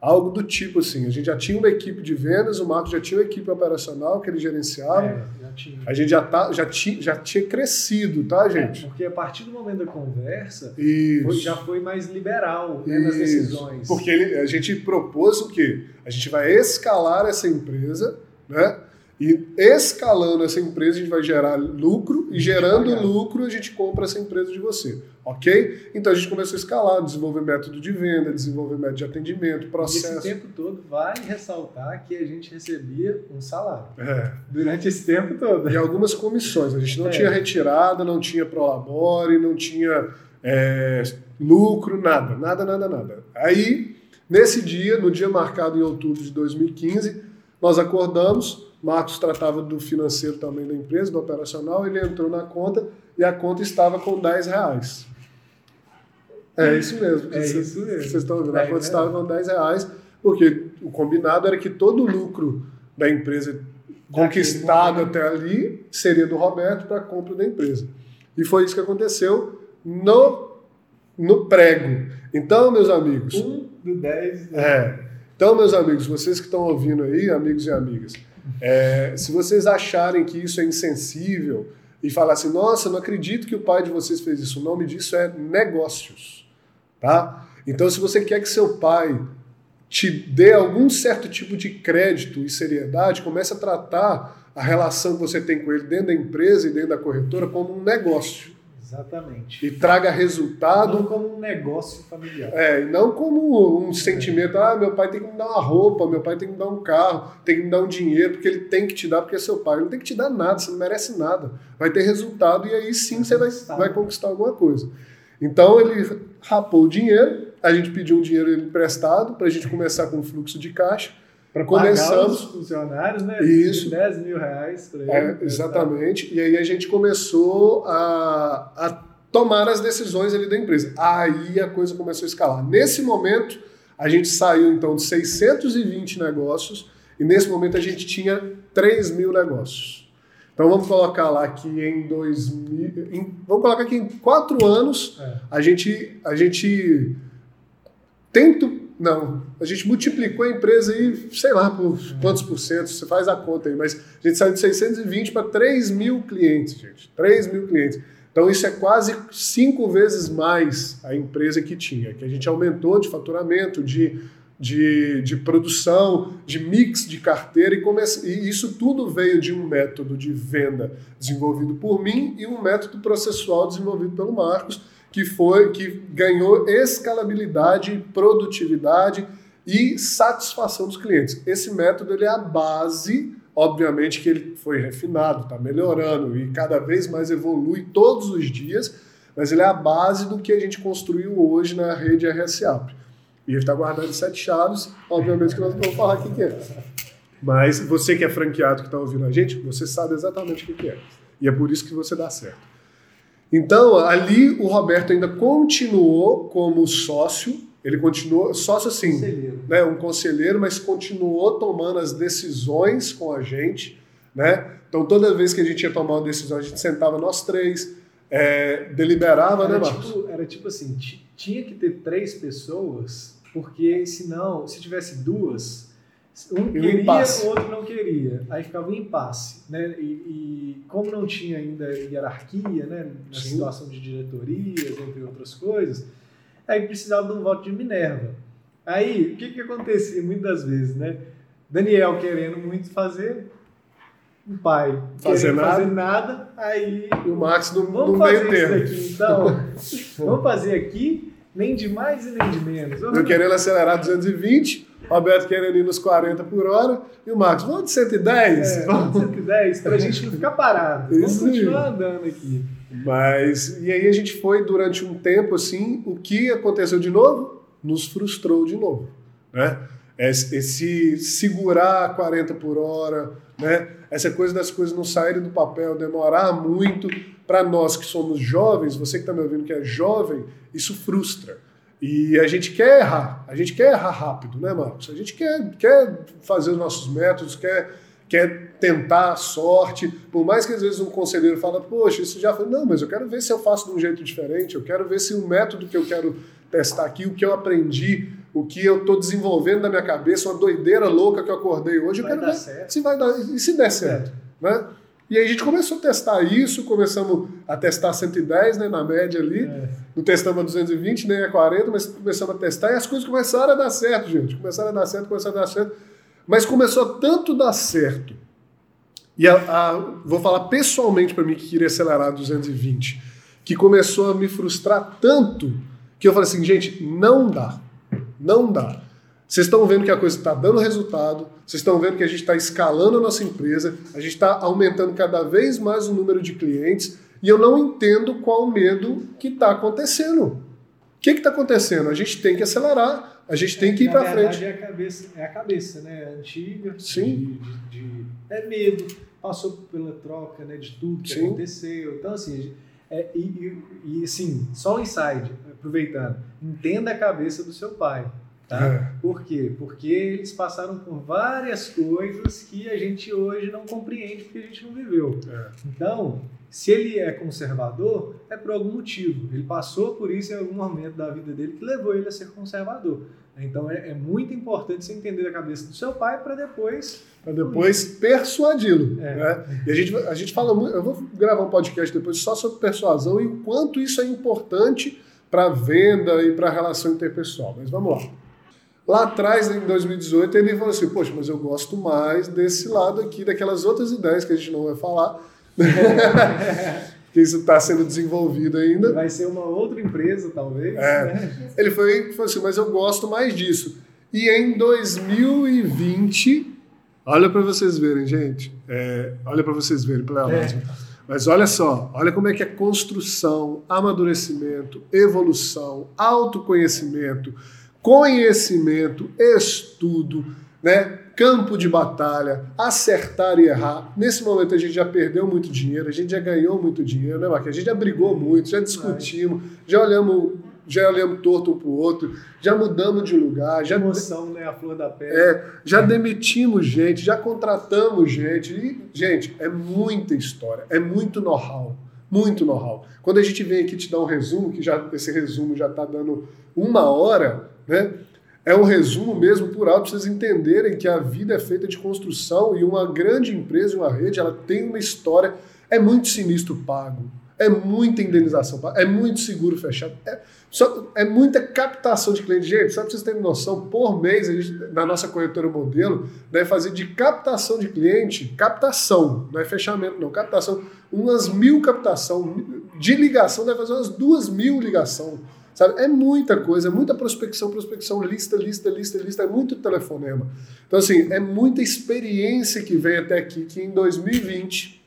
Algo do tipo assim, a gente já tinha uma equipe de vendas, o Marcos já tinha uma equipe operacional que ele gerenciava, É, tinha. a gente já, tá, já, ti, já tinha crescido, tá, É, gente? porque a partir do momento da conversa, foi- já foi mais liberal né, nas decisões. Porque ele- a gente propôs o quê? A gente vai escalar essa empresa, né? E escalando essa empresa, a gente vai gerar lucro, e gerando lucro, a gente compra essa empresa de você. Ok? Então a gente começou a escalar, desenvolver método de venda, desenvolver método de atendimento, E esse processo. tempo todo vale ressaltar que a gente recebia um salário. É. Durante esse tempo todo. E algumas comissões. A gente não É. tinha retirada, não tinha prolabore, não tinha é, lucro, nada, nada, nada, nada. Aí, nesse dia, no dia marcado em outubro de 2015, nós acordamos. Marcos tratava do financeiro também da empresa, do operacional. Ele entrou na conta e a conta estava com 10 reais. É isso mesmo. É Vocês- isso mesmo. Vocês estão vendo? A Dez conta estava com 10 reais, porque o combinado era que todo o lucro da empresa conquistado até ali seria do Roberto para a compra da empresa. E foi isso que aconteceu no, no prego. Então, meus amigos. Um do 10. Né? É. Então, meus amigos, vocês que estão ouvindo aí, amigos e amigas, é, se vocês acharem que isso é insensível e falar assim, nossa, não acredito que o pai de vocês fez isso, o nome disso é negócios. Tá? Então, se você quer que seu pai te dê algum certo tipo de crédito e seriedade, comece a tratar a relação que você tem com ele dentro da empresa e dentro da corretora como um negócio. Exatamente. E traga resultado. Não como um negócio familiar. É, e não como um sentimento, ah, meu pai tem que me dar uma roupa, meu pai tem que me dar um carro, tem que me dar um dinheiro, porque ele tem que te dar, porque é seu pai. Ele não tem que te dar nada, você não merece nada. Vai ter resultado e aí sim você vai, vai conquistar alguma coisa. Então ele rapou o dinheiro, a gente pediu um dinheiro emprestado para a gente começar com um fluxo de caixa. Para começamos os funcionários, né? Isso. 10 mil reais. Ele, é, exatamente. E aí a gente começou a, a tomar as decisões ali da empresa. Aí a coisa começou a escalar. Nesse momento, a gente saiu então de 620 negócios e nesse momento a gente tinha 3 mil negócios. Então vamos colocar lá que em 2000, em, vamos colocar que em quatro anos é. a gente a gente tenta não, a gente multiplicou a empresa aí, sei lá, por quantos por cento, você faz a conta aí, mas a gente saiu de 620 para 3 mil clientes, gente. 3 mil clientes. Então isso é quase cinco vezes mais a empresa que tinha, que a gente aumentou de faturamento, de, de, de produção, de mix de carteira e, comece... e isso tudo veio de um método de venda desenvolvido por mim e um método processual desenvolvido pelo Marcos, que foi que ganhou escalabilidade, produtividade e satisfação dos clientes. Esse método ele é a base, obviamente que ele foi refinado, está melhorando e cada vez mais evolui todos os dias, mas ele é a base do que a gente construiu hoje na rede RSAP. E ele está guardando sete chaves, obviamente que nós não vamos falar o que é. Mas você que é franqueado que está ouvindo a gente, você sabe exatamente o que é. E é por isso que você dá certo. Então, ali o Roberto ainda continuou como sócio, ele continuou, sócio assim, conselheiro. Né, um conselheiro, mas continuou tomando as decisões com a gente. Né? Então, toda vez que a gente ia tomar uma decisão, a gente sentava nós três, é, deliberava, era né, Marcos? Tipo, era tipo assim, tinha que ter três pessoas, porque senão, se tivesse duas, um queria, o outro não queria. Aí ficava um impasse. Né? E, e como não tinha ainda hierarquia né? na Sim. situação de diretorias, entre outras coisas, aí precisava de um voto de Minerva. Aí, o que, que acontecia muitas vezes? Né? Daniel querendo muito fazer, o pai fazer nada. fazer nada, aí e o Max no, vamos no fazer isso aqui, então. vamos fazer aqui, nem de mais e nem de menos. Eu querendo acelerar 220, Roberto querendo ir nos 40 por hora, e o Marcos, vamos de 110? É, vamos de 110, para a gente não ficar parado. Isso vamos continuar andando aqui. Mas, e aí a gente foi durante um tempo assim, o que aconteceu de novo? Nos frustrou de novo. Né? Esse segurar 40 por hora, né? essa coisa das coisas não saírem do papel, demorar muito, para nós que somos jovens, você que está me ouvindo que é jovem, isso frustra. E a gente quer errar, a gente quer errar rápido, né, Marcos? A gente quer, quer fazer os nossos métodos, quer, quer tentar a sorte. Por mais que às vezes um conselheiro fala, poxa, isso já foi. Não, mas eu quero ver se eu faço de um jeito diferente, eu quero ver se o método que eu quero testar aqui, o que eu aprendi, o que eu estou desenvolvendo na minha cabeça, uma doideira louca que eu acordei hoje, vai eu quero ver certo. se vai dar. E se der certo, é. né? E aí a gente começou a testar isso, começamos a testar 110 né, na média ali. É. Não testamos a 220 nem a 40, mas começamos a testar e as coisas começaram a dar certo, gente. Começaram a dar certo, começaram a dar certo. Mas começou a tanto dar certo. E a, a, vou falar pessoalmente para mim que queria acelerar a 220, que começou a me frustrar tanto que eu falei assim, gente, não dá. Não dá. Vocês estão vendo que a coisa está dando resultado, vocês estão vendo que a gente está escalando a nossa empresa, a gente está aumentando cada vez mais o número de clientes e eu não entendo qual o medo que está acontecendo. O que está acontecendo? A gente tem que acelerar, a gente tem que ir para frente. É a cabeça, é a cabeça, né? Antiga. Sim. De, de, de, é medo. Passou pela troca, né? De tudo que Sim. aconteceu. Então assim, é, e, e, e assim, só um inside, aproveitando. Entenda a cabeça do seu pai Tá? É. Por quê? Porque eles passaram por várias coisas que a gente hoje não compreende porque a gente não viveu. É. Então, se ele é conservador, é por algum motivo. Ele passou por isso em algum momento da vida dele que levou ele a ser conservador. Então é, é muito importante você entender a cabeça do seu pai para depois. Para depois persuadi-lo. É. Né? E a gente, a gente fala muito. Eu vou gravar um podcast depois só sobre persuasão e o quanto isso é importante para a venda e para a relação interpessoal. Mas vamos lá. Lá atrás, em 2018, ele falou assim: Poxa, mas eu gosto mais desse lado aqui, daquelas outras ideias que a gente não vai falar. que isso está sendo desenvolvido ainda. Vai ser uma outra empresa, talvez. É. Né? Ele foi, foi assim: Mas eu gosto mais disso. E em 2020, olha para vocês verem, gente. É, olha para vocês verem, pela é. Mas olha só, olha como é que é construção, amadurecimento, evolução, autoconhecimento conhecimento, estudo, né? campo de batalha, acertar e errar. Nesse momento a gente já perdeu muito dinheiro, a gente já ganhou muito dinheiro, né, Marquinhos? A gente já brigou muito, já discutimos, já olhamos, já olhamos torto um para o outro, já mudamos de lugar. Já Emoção, né? A flor da pele. É, já demitimos gente, já contratamos gente. E, gente, é muita história, é muito know-how. Muito know-how. Quando a gente vem aqui te dar um resumo, que já esse resumo já está dando uma hora, né? É um resumo mesmo por alto, para vocês entenderem que a vida é feita de construção e uma grande empresa, uma rede, ela tem uma história. É muito sinistro pago, é muita indenização é muito seguro fechado, é, só, é muita captação de cliente. Gente, só para vocês terem noção, por mês, gente, na nossa corretora modelo, deve fazer de captação de cliente, captação, não é fechamento, não, captação, umas mil captação, de ligação, deve fazer umas duas mil ligação Sabe? É muita coisa, é muita prospecção, prospecção, lista, lista, lista, lista, é muito telefonema. Então, assim, é muita experiência que vem até aqui, que em 2020,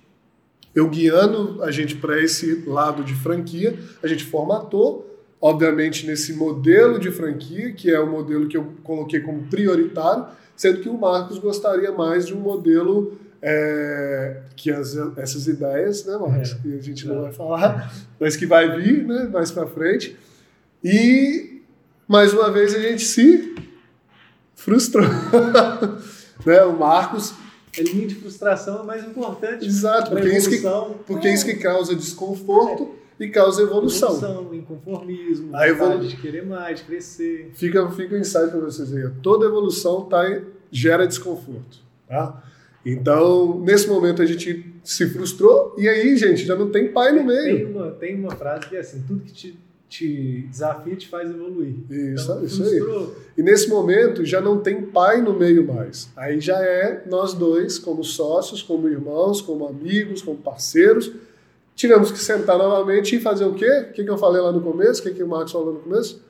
eu guiando a gente para esse lado de franquia, a gente formatou, obviamente, nesse modelo de franquia, que é o modelo que eu coloquei como prioritário, sendo que o Marcos gostaria mais de um modelo é, que as, essas ideias, né, Marcos, é. que a gente não vai falar, mas que vai vir né, mais para frente, e, mais uma vez, a gente se frustrou. né? O Marcos. A linha de frustração é mais importante. Exato, porque, é isso que, porque é. isso que causa desconforto é. E causa evolução. Evolução, inconformismo, a evolu... de querer mais, de crescer. Fica, fica um insight para vocês aí. Toda evolução tá, gera desconforto. Tá? Então, nesse momento a gente se frustrou e aí, gente, já não tem pai no meio. Tem uma, tem uma frase que é assim, tudo que te te desafia te faz evoluir. Isso, então, isso aí. E nesse momento já não tem pai no meio mais. Aí já é nós dois, como sócios, como irmãos, como amigos, como parceiros. Tivemos que sentar novamente e fazer o quê? O que, eu falei lá no começo? O que, que o Marcos falou no começo?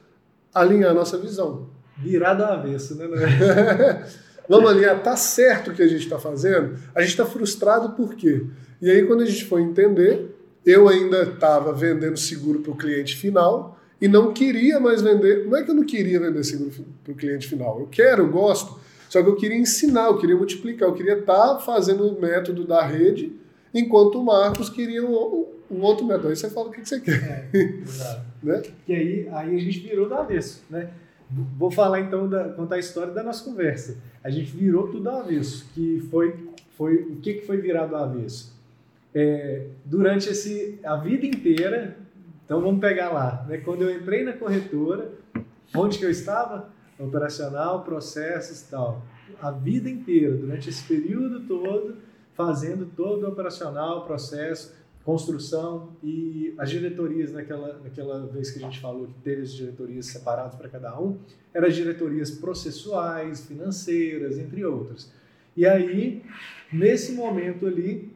Alinhar a nossa visão. Virar do avesso, né? Vamos alinhar, tá certo o que a gente está fazendo? A gente está frustrado por quê? E aí, quando a gente foi entender, eu ainda estava vendendo seguro para o cliente final e não queria mais vender. Não é que eu não queria vender seguro para o cliente final. Eu quero, eu gosto. Só que eu queria ensinar, eu queria multiplicar, eu queria estar tá fazendo o método da rede, enquanto o Marcos queria um, um outro método. Aí você fala o que você quer. É, exato. né? E aí, aí a gente virou do avesso. Né? Vou falar então, da, contar a história da nossa conversa. A gente virou tudo do avesso. Que foi, foi, o que, que foi virado do avesso? é, durante esse, a vida inteira. Então vamos pegar lá. Né? Quando eu entrei na corretora, onde que eu estava? Operacional, processos e tal. A vida inteira, durante esse período todo, fazendo todo o operacional, processo, construção e as diretorias naquela, naquela vez que a gente falou que teve as diretorias separadas para cada um, eram diretorias processuais, financeiras, entre outras. E aí, nesse momento ali,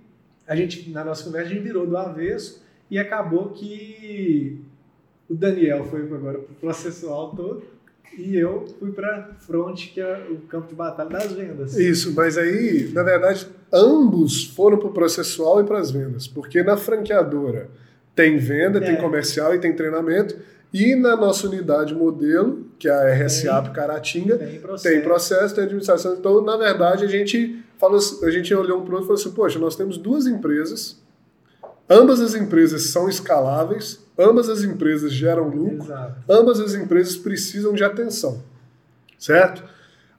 a gente, na nossa conversa, a gente virou do avesso e acabou que o Daniel foi agora para o processual todo e eu fui para front, que é o campo de batalha das vendas. Isso, mas aí, na verdade, ambos foram para o processual e para as vendas, porque na franqueadora tem venda, é. tem comercial e tem treinamento, e na nossa unidade modelo, que é a RSA tem, Caratinga, tem processo. tem processo, tem administração. Então, na verdade, a gente falou, a gente olhou um para o outro e falou assim, poxa, nós temos duas empresas, ambas as empresas são escaláveis, ambas as empresas geram lucro, Exato. ambas as empresas precisam de atenção. certo?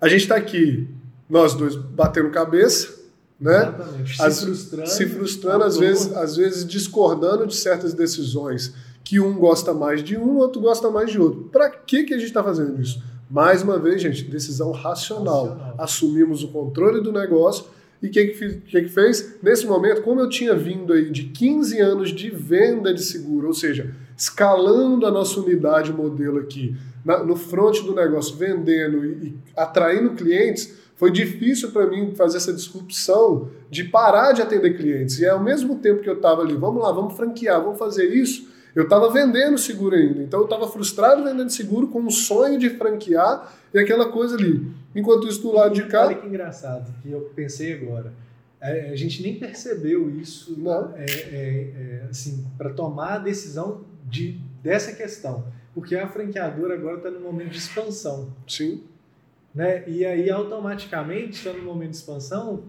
A gente está aqui, nós dois, batendo cabeça, né? Exatamente. As- se frustrando. se frustrando, às vezes, às vezes discordando de certas decisões, que um gosta mais de um, outro gosta mais de outro. Para que, que a gente está fazendo isso? Mais uma vez, gente, decisão racional. Racional. Assumimos o controle do negócio e o que, que, que fez? Nesse momento, como eu tinha vindo aí de 15 anos de venda de seguro, ou seja, escalando a nossa unidade modelo aqui, na- no front do negócio, vendendo e, e atraindo clientes, foi difícil para mim fazer essa disrupção de parar de atender clientes. E ao mesmo tempo que eu estava ali, vamos lá, vamos franquear, vamos fazer isso, eu estava vendendo seguro ainda. Então eu estava frustrado vendendo seguro com um sonho de franquear e aquela coisa ali. Enquanto isso do lado de cá, Olha que engraçado, que eu pensei agora. É, a gente nem percebeu isso é, é, é, assim, para tomar a decisão de, dessa questão. Porque a franqueadora agora está no momento de expansão. sim, Né? E aí, automaticamente, estando no momento de expansão,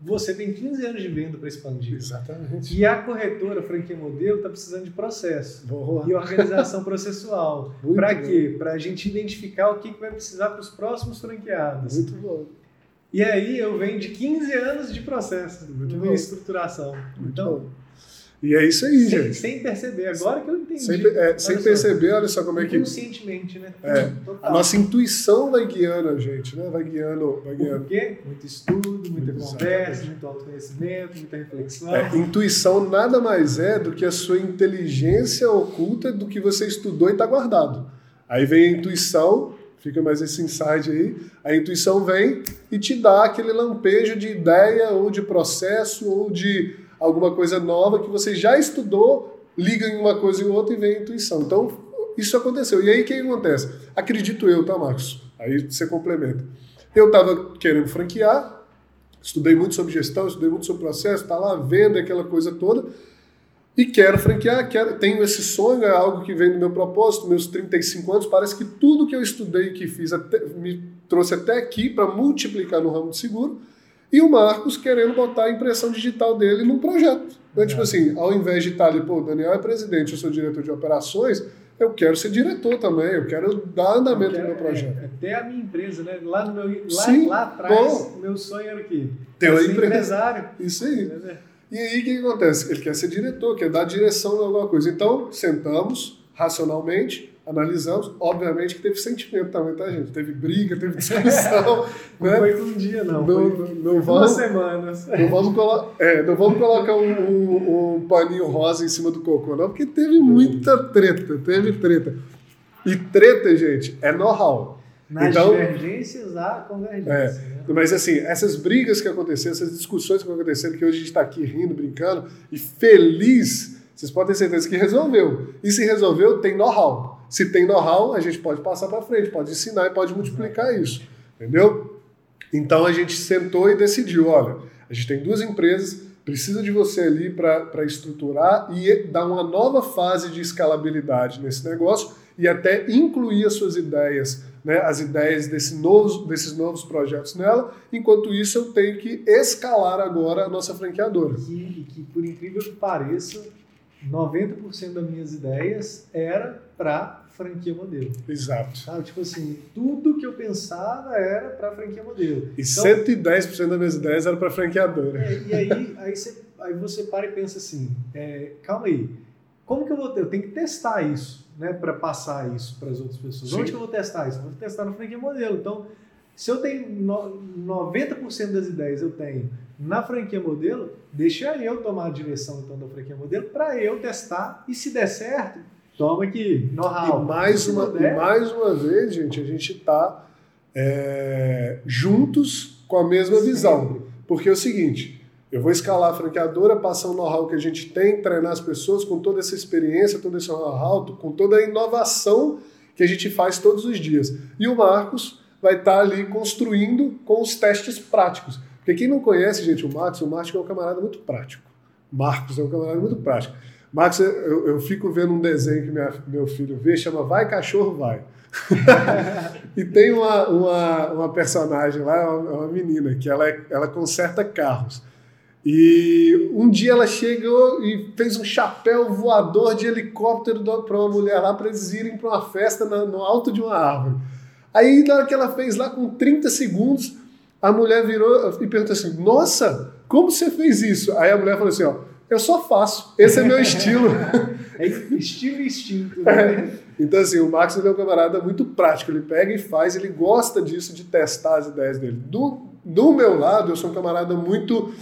você tem 15 anos de venda para expandir. exatamente. E a corretora, a franquia modelo, está precisando de processo Boa. e organização processual. Para quê? Para a gente identificar o que, que vai precisar para os próximos franqueados. Muito bom. E aí eu venho de 15 anos de processo Muito de bom. estruturação. Muito então, bom. E é isso aí, sem, gente. sem perceber, agora que eu entendi. Sem, é, Olha sem só. perceber, olha só como é que Inconscientemente, né? É. Total. a nossa intuição vai guiando a gente, né? Vai guiando, vai guiando. Por quê? Muito estudo, muita Exatamente. conversa, muito autoconhecimento, muita reflexão. É, intuição nada mais é do que a sua inteligência oculta do que você estudou e está guardado. Aí vem a intuição, fica mais esse insight aí, a intuição vem e te dá aquele lampejo de ideia ou de processo ou de alguma coisa nova que você já estudou, liga em uma coisa e outra e vem a intuição. Então, isso aconteceu. E aí o que acontece? Acredito eu, tá, Marcos? Aí você complementa. Eu estava querendo franquear, estudei muito sobre gestão, estudei muito sobre processo, tá lá, venda, aquela coisa toda. E quero franquear, quero, tenho esse sonho, é algo que vem do meu propósito, meus 35 anos, parece que tudo que eu estudei e que fiz até- me trouxe até aqui para multiplicar no ramo de seguro. E o Marcos querendo botar a impressão digital dele num projeto. Então, tipo assim, ao invés de estar ali, pô, o Daniel é presidente, eu sou diretor de operações, eu quero ser diretor também, eu quero dar andamento Porque no meu é- projeto. é Até a minha empresa, né? Lá, no meu, lá, Sim, lá atrás, o meu sonho era o quê? Ter uma empresa. empresário. Isso aí. né? E aí o que, que acontece? Ele quer ser diretor, quer dar direção em alguma coisa. Então, sentamos racionalmente, analisamos. Obviamente que teve sentimento também, tá, gente? Teve briga, teve discussão. Não né? foi um dia, não. Não, não, não duas vamos, semanas. não, vamos colo- é, não vamos colocar um, um- um paninho rosa em cima do cocô, não, porque teve muita treta, teve treta. E treta, gente, é know-how. Nas Então- divergências, há convergência. É. né? Mas assim, essas brigas que aconteceram, essas discussões que aconteceram, que hoje a gente está aqui rindo, brincando e feliz, vocês podem ter certeza que resolveu. E se resolveu, tem know-how. Se tem know-how, a gente pode passar para frente, pode ensinar e pode multiplicar isso. Entendeu? Então a gente sentou e decidiu: olha, a gente tem duas empresas, precisa de você ali para estruturar e dar uma nova fase de escalabilidade nesse negócio e até incluir as suas ideias, né, as ideias desse novos, desses novos projetos nela. Enquanto isso, eu tenho que escalar agora a nossa franqueadora. Que, e que, por incrível que pareça, 90% das minhas ideias era para franquia modelo. Exato. Sabe? Tipo assim, tudo que eu pensava era para franquia modelo. E Então, 110% das minhas ideias eram para franqueadora. É, e aí, aí, você, aí você para e pensa assim, é, calma aí, como que eu vou ter? Eu tenho que testar isso, né, para passar isso para as outras pessoas. Sim. Onde que eu vou testar isso? Eu vou testar no franquia modelo. Então, se eu tenho no, 90% das ideias eu tenho na franquia modelo, deixa eu tomar a direção então da franquia modelo para eu testar e se der certo, toma aqui, know-how. E mais Se uma, e mais uma vez, gente, a gente está juntos com a mesma visão. sempre. Porque é o seguinte, eu vou escalar a franqueadora, passar o know-how que a gente tem, treinar as pessoas com toda essa experiência, todo esse know-how, com toda a inovação que a gente faz todos os dias. E o Marcos vai estar ali construindo com os testes práticos. Porque quem não conhece, gente, o Marcos, o Marcos é um camarada muito prático. Marcos é um camarada muito prático. Marcos, eu, eu fico vendo um desenho que minha- meu filho vê, chama Vai Cachorro Vai. e tem uma, uma, uma personagem lá, é uma, é uma menina, que ela, é- ela conserta carros. E um dia ela chegou e fez um chapéu voador de helicóptero para uma mulher lá para eles irem para uma festa na- no alto de uma árvore. Aí, na hora que ela fez lá com 30 segundos, a mulher virou e perguntou assim: Nossa, como você fez isso? Aí a mulher falou assim: Ó, eu só faço, esse é meu estilo. É estilo e instinto. Né? Então, assim, o Max é um camarada muito prático, ele pega e faz, ele gosta disso, de testar as ideias dele. Do, do meu lado, eu sou um camarada muito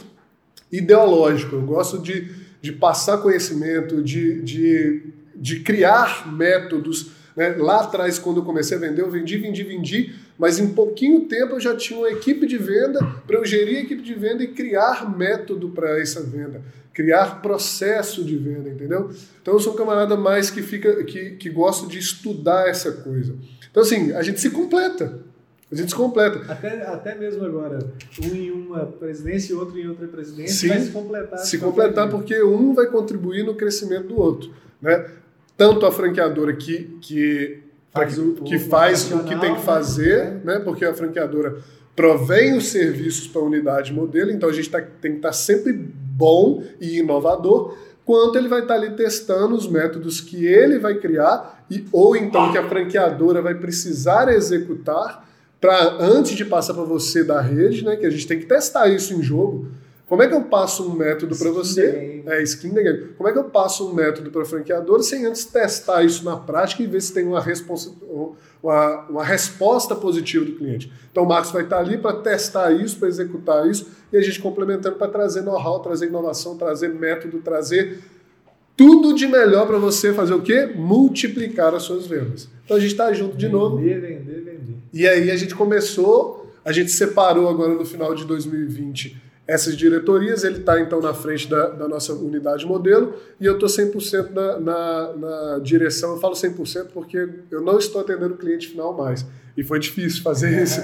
ideológico, eu gosto de, de passar conhecimento, de, de, de criar métodos. Né? Lá atrás, quando eu comecei a vender, eu vendi, vendi, vendi, mas em pouquinho tempo eu já tinha uma equipe de venda para eu gerir a equipe de venda e criar método para essa venda, criar processo de venda, entendeu? Então eu sou um camarada mais que fica que, que gosta de estudar essa coisa. Então assim, a gente se completa. A gente se completa. Até, até mesmo agora, um em uma presidência e outro em outra presidência, Sim, vai se completar. Se completar porque um vai contribuir no crescimento do outro. Né? Tanto a franqueadora que, que Faz o- que faz o que tem que fazer, né? Porque a franqueadora provém os serviços para a unidade modelo, então a gente tá, tem que estar sempre bom e inovador, quanto ele vai estar ali testando os métodos que ele vai criar e ou então que a franqueadora vai precisar executar para antes de passar para você da rede, né? Que a gente tem que testar isso em jogo. Como é que eu passo um método para você? É, skin the game. Como é que eu passo um método para franqueador sem antes testar isso na prática e ver se tem uma, responsa- uma, uma resposta positiva do cliente? Então o Marcos vai estar ali para testar isso, para executar isso, e a gente complementando para trazer know-how, trazer inovação, trazer método, trazer tudo de melhor para você fazer o quê? Multiplicar as suas vendas. Então a gente está junto de novo. Vender, vender, vender. E aí a gente começou, a gente separou agora no final de 2020 essas diretorias, ele está então na frente da, da nossa unidade modelo e eu estou 100% na, na, na direção. Eu falo 100% porque eu não estou atendendo o cliente final mais. E foi difícil fazer isso.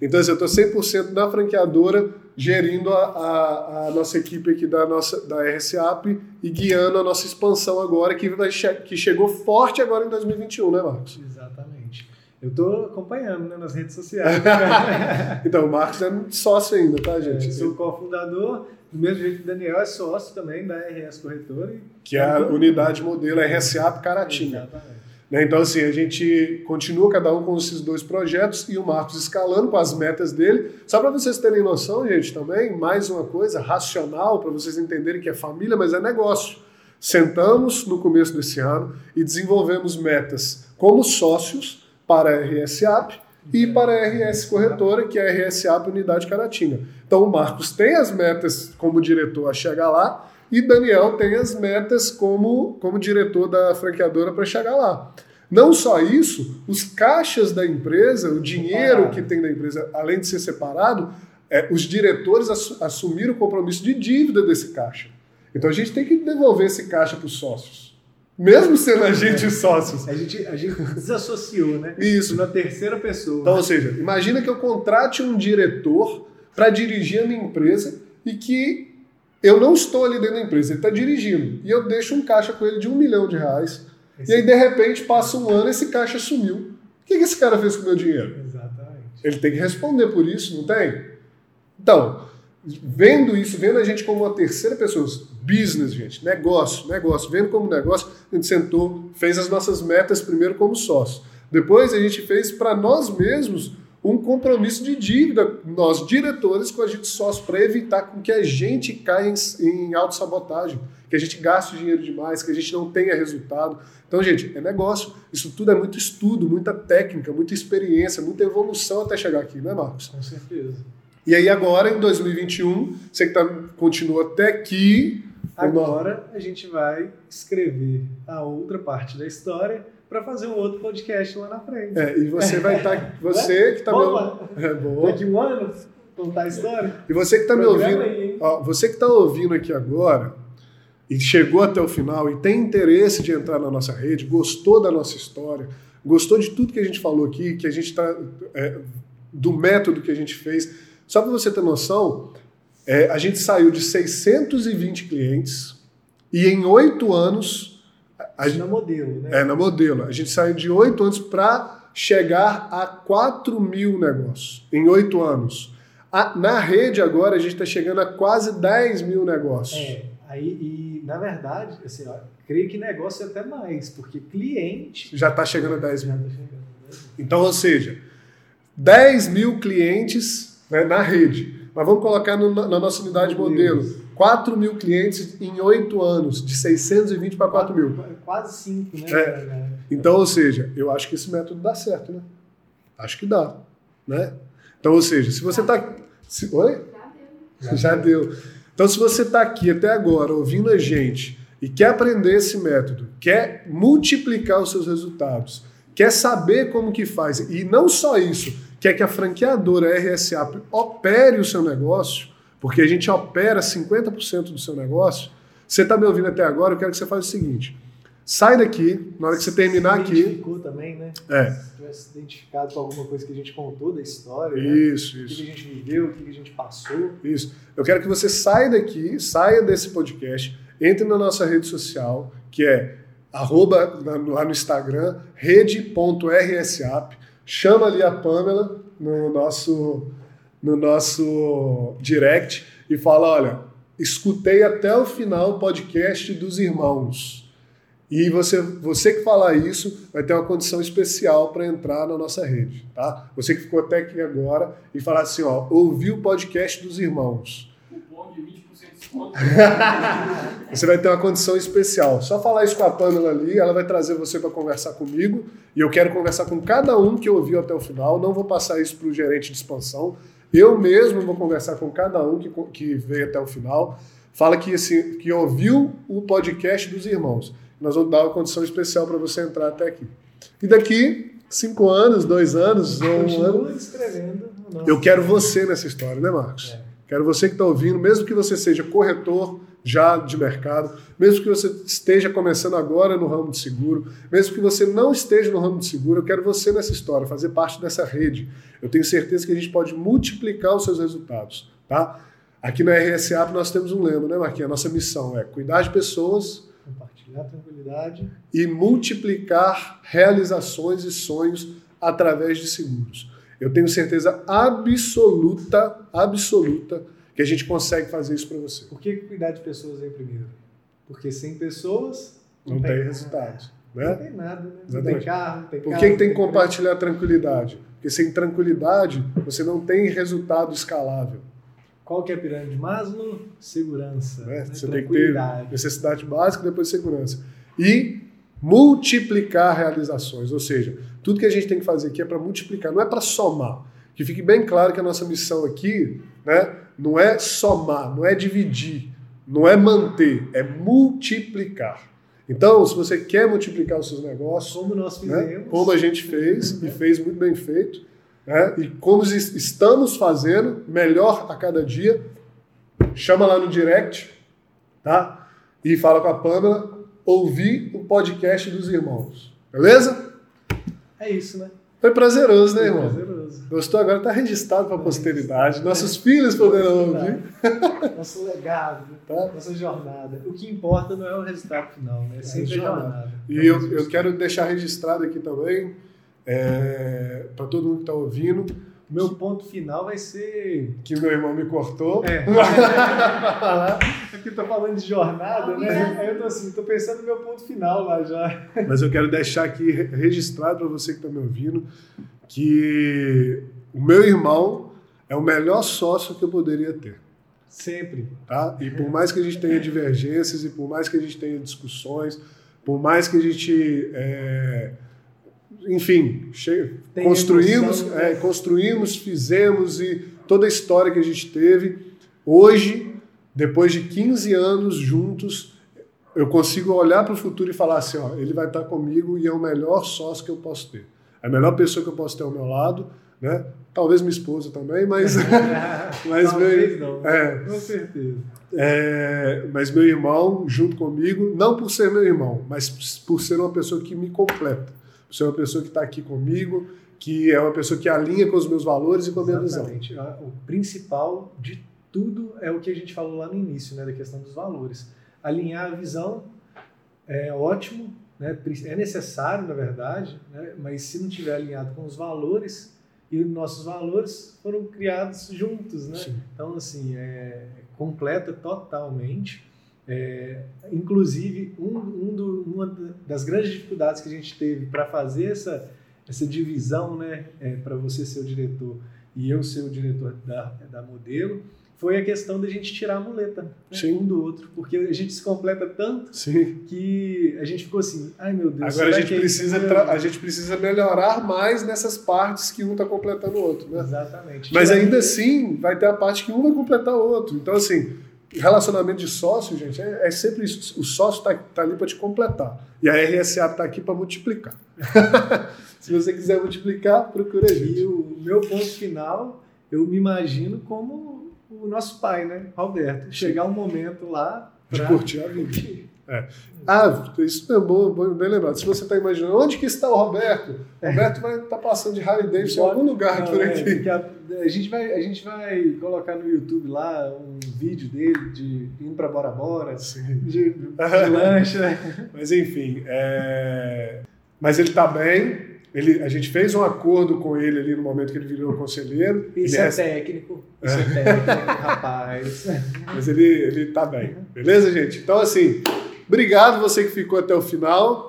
Então, assim, eu estou 100% na franqueadora, gerindo a, a, a nossa equipe aqui da, nossa, da RSAP e guiando a nossa expansão agora, que, vai che que chegou forte agora em 2021, né, Marcos? Exatamente. Eu estou acompanhando né, nas redes sociais. Então, o Marcos é sócio ainda, tá, gente? Eu sou cofundador, do mesmo jeito que o Daniel é sócio também da RS Corretora. e- Que é a unidade modelo RSAP Caratinga. Né? Então, assim, a gente continua cada um com esses dois projetos e o Marcos escalando com as metas dele. Só para vocês terem noção, gente, também, mais uma coisa racional, para vocês entenderem que é família, mas é negócio. Sentamos no começo desse ano e desenvolvemos metas como sócios para a RSAP e para a RS Corretora, que é a RSAP Unidade Caratinga. Então, o Marcos tem as metas como diretor a chegar lá e Daniel tem as metas como, como diretor da franqueadora para chegar lá. Não só isso, os caixas da empresa, o dinheiro Separado. que tem da empresa, além de ser separado, é, os diretores assu- assumiram o compromisso de dívida desse caixa. Então a gente tem que devolver esse caixa para os sócios. Mesmo sendo a gente os sócios. A gente, a gente desassociou, né? Isso. Na terceira pessoa. Então, ou seja, imagina que eu contrate um diretor para dirigir a minha empresa e que eu não estou ali dentro da empresa, ele está dirigindo. E eu deixo um caixa com ele de um milhão de reais. Esse- E aí, de repente, passa um ano e esse caixa sumiu. O que, que esse cara fez com o meu dinheiro? Exatamente. Ele tem que responder por isso, não tem? Então, vendo isso, vendo a gente como uma terceira pessoa, business, gente, negócio, negócio, vendo como negócio, a gente sentou, fez as nossas metas primeiro como sócio. Depois a gente fez para nós mesmos um compromisso de dívida, nós diretores com a gente sócio, para evitar com que a gente caia em, em autossabotagem, que a gente gaste dinheiro demais, que a gente não tenha resultado. Então, gente, é negócio. Isso tudo é muito estudo, muita técnica, muita experiência, muita evolução até chegar aqui, né, Marcos? Com certeza. E aí agora, em 2021, você que tá, continua até aqui... Agora a gente vai escrever a outra parte da história para fazer um outro podcast lá na frente. É, e você vai estar... Você que está me... É, boa. Daqui um ano, contar a história. E você que está me ouvindo... aí? Ó, você que está ouvindo aqui agora e chegou até o final e tem interesse de entrar na nossa rede, gostou da nossa história, gostou de tudo que a gente falou aqui, que a gente está é, do método que a gente fez, só para você ter noção, é, a gente saiu de 620 clientes e em oito anos a, a, Na modelo, né? é, na modelo. A gente saiu de oito anos para chegar a 4 mil negócios em oito anos. A- na rede agora a gente está chegando a quase 10 mil negócios. É, aí, e na verdade, assim, ó, creio que negócio é até mais, porque cliente Já está chegando a 10 já mil. tá chegando. né? Então, ou seja, 10 mil clientes né, na rede. Mas vamos colocar no, na nossa unidade Meu modelo. Deus. 4 mil clientes em 8 anos, de 620 para 4 mil. Quase cinco, né? É. Então, ou seja, eu acho que esse método dá certo, né? Acho que dá, né? Então, ou seja, se você está... Oi? Já deu. Então, se você está aqui até agora ouvindo a gente e quer aprender esse método, quer multiplicar os seus resultados, quer saber como que faz, e não só isso, quer que a franqueadora RSA opere o seu negócio, porque a gente opera 50% do seu negócio, você está me ouvindo até agora, eu quero que você faça o seguinte, sai daqui, na hora que você terminar Se aqui... identificou também, né? É. Se tivesse identificado com alguma coisa que a gente contou da história, né? Isso, O que isso. a gente viveu, o que a gente passou. Isso. Eu quero que você saia daqui, saia desse podcast, entre na nossa rede social, que é arroba, lá no Instagram, rede.rsap, chama ali a Pamela no nosso, no nosso direct e fala, olha, escutei até o final o podcast dos irmãos. E você, você que falar isso vai ter uma condição especial para entrar na nossa rede, tá? Você que ficou até aqui agora e falar assim, ó, ouvi o podcast dos irmãos. Cupom de 20% de desconto. Você vai ter uma condição especial. Só falar isso com a Pamela ali, ela vai trazer você para conversar comigo. E eu quero conversar com cada um que ouviu até o final. Não vou passar isso para o gerente de expansão. Eu mesmo vou conversar com cada um que, que veio até o final. Fala que, assim, que ouviu o podcast dos irmãos. Nós vamos dar uma condição especial para você entrar até aqui. E daqui, cinco anos, dois anos, ou um ano, escrevendo. eu quero você nessa história, né, Marcos? É. Quero você que está ouvindo, mesmo que você seja corretor já de mercado, mesmo que você esteja começando agora no ramo de seguro, mesmo que você não esteja no ramo de seguro, eu quero você nessa história, fazer parte dessa rede. Eu tenho certeza que a gente pode multiplicar os seus resultados, tá? Aqui na RSA nós temos um lema, né, Marquinhos? A nossa missão é cuidar de pessoas Compartilhar tranquilidade. e multiplicar realizações e sonhos através de seguros. Eu tenho certeza absoluta, absoluta, que a gente consegue fazer isso para você. Por que cuidar de pessoas vem primeiro? Porque sem pessoas Não tem resultados. Não Né? tem nada, né? Não tem carro, não tem Por carro, que, que não tem que preço. compartilhar tranquilidade? Porque sem tranquilidade você não tem resultado escalável. Qual que é a pirâmide de Maslow? Segurança. Né? né? Você tem que ter necessidade básica, depois segurança. E multiplicar realizações. Ou seja, tudo que a gente tem que fazer aqui é para multiplicar, não é para somar. Que fique bem claro que a nossa missão aqui né, não é somar, não é dividir, não é manter, é multiplicar. Então, se você quer multiplicar os seus negócios, Como nós né, fizemos. como a gente fez, e fez muito bem feito, né, e como es- estamos fazendo, melhor a cada dia, chama lá no direct, tá? E fala com a Pamela, ouvir o podcast dos irmãos. Beleza? É isso, né? Foi prazeroso, né, irmão? Prazeroso. Gostou? Agora tá registrado para a posteridade. Nossos filhos poderão ouvir. Nosso legado, Tá? nossa jornada. O que importa não é o resultado final, né? É sempre a jornada. jornada. E eu, eu quero deixar registrado aqui também, para todo mundo que está ouvindo, Meu ponto final vai ser. que meu irmão me cortou. É. é porque tô falando de jornada, né? Aí eu tô assim, tô pensando no meu ponto final lá já. Mas eu quero deixar aqui re- registrado para você que está me ouvindo que o meu irmão é o melhor sócio que eu poderia ter. Sempre. Tá? E por mais que a gente tenha divergências e por mais que a gente tenha discussões, por mais que a gente, é, enfim, construímos, né? é, construímos, fizemos e toda a história que a gente teve, hoje, depois de 15 anos juntos, eu consigo olhar para o futuro e falar assim, ó, ele vai estar comigo e é o melhor sócio que eu posso ter. É a melhor pessoa que eu posso ter ao meu lado, né? Talvez minha esposa também, mas, mas Talvez meu, não. é, Com certeza. é, mas meu irmão junto comigo, não por ser meu irmão, mas por ser uma pessoa que me completa, por ser uma pessoa que está aqui comigo, que é uma pessoa que alinha com os meus valores e com a minha visão. Exatamente. A- O principal de tudo é o que a gente falou lá no início, né, da questão dos valores. Alinhar a visão é ótimo, né, é necessário, na verdade, né, mas se não tiver alinhado com os valores, e nossos valores foram criados juntos, né? Sim. Então, assim, é, completa totalmente. É, inclusive, um, um do- uma das grandes dificuldades que a gente teve para fazer essa essa divisão, né, é, para você ser o diretor e eu ser o diretor da, da modelo, foi a questão da gente tirar a muleta né, um do outro, porque a gente se completa tanto Sim. que a gente ficou assim, ai meu Deus. Agora a gente, precisa a gente precisa melhorar mais nessas partes que um está completando o outro, né? Exatamente. Mas ainda assim vai ter a parte que um vai completar o outro. Então assim, relacionamento de sócio, gente, é, é sempre isso. O sócio está tá ali para te completar e a RSA está aqui para multiplicar. Se você quiser multiplicar, procura a gente. E o meu ponto final, eu me imagino como o nosso pai, né, Roberto, chegar um momento lá de curtir a vida. É. Ah, isso é bom, bem lembrado. Se você está imaginando onde que está o Roberto, o. Roberto vai estar tá passando de Harley Davidson em algum lugar não, por é, aqui. É, a, a, gente vai, a gente vai colocar no YouTube lá um vídeo dele de indo para Bora Bora, Sim. de, de lancha. Mas enfim, é... mas ele está bem, ele, a gente fez um acordo com ele ali no momento que ele virou conselheiro. Isso ele é técnico. Isso é, é técnico, rapaz. Mas ele, ele tá bem. Beleza, gente? Então, assim, obrigado você que ficou até o final.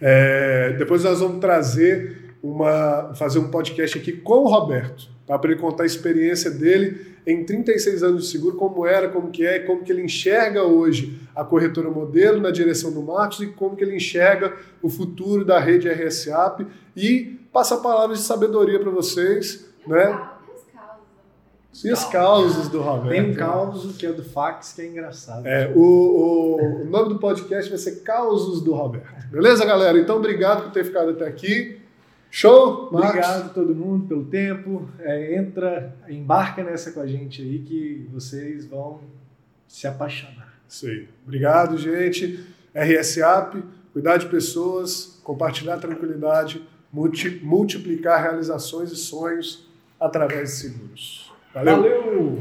É, depois nós vamos trazer uma. fazer um podcast aqui com o Roberto, tá? Para ele contar a experiência dele em 36 anos de seguro, como era, como que é, e como que ele enxerga hoje a corretora modelo na direção do Marcos e como que ele enxerga o futuro da rede RSAP e passa palavras de sabedoria para vocês, né? E as causas do Roberto. Tem um caos que é do fax que é engraçado. É, o, o, o nome do podcast vai ser Causos do Roberto. Beleza, galera? Então, obrigado por ter ficado até aqui. Show! Marcos. Obrigado a todo mundo pelo tempo. É, entra, embarca nessa com a gente aí que vocês vão se apaixonar. Isso aí. Obrigado, gente. RSAP, cuidar de pessoas, compartilhar tranquilidade, multi, multiplicar realizações e sonhos através de seguros. Valeu! Valeu.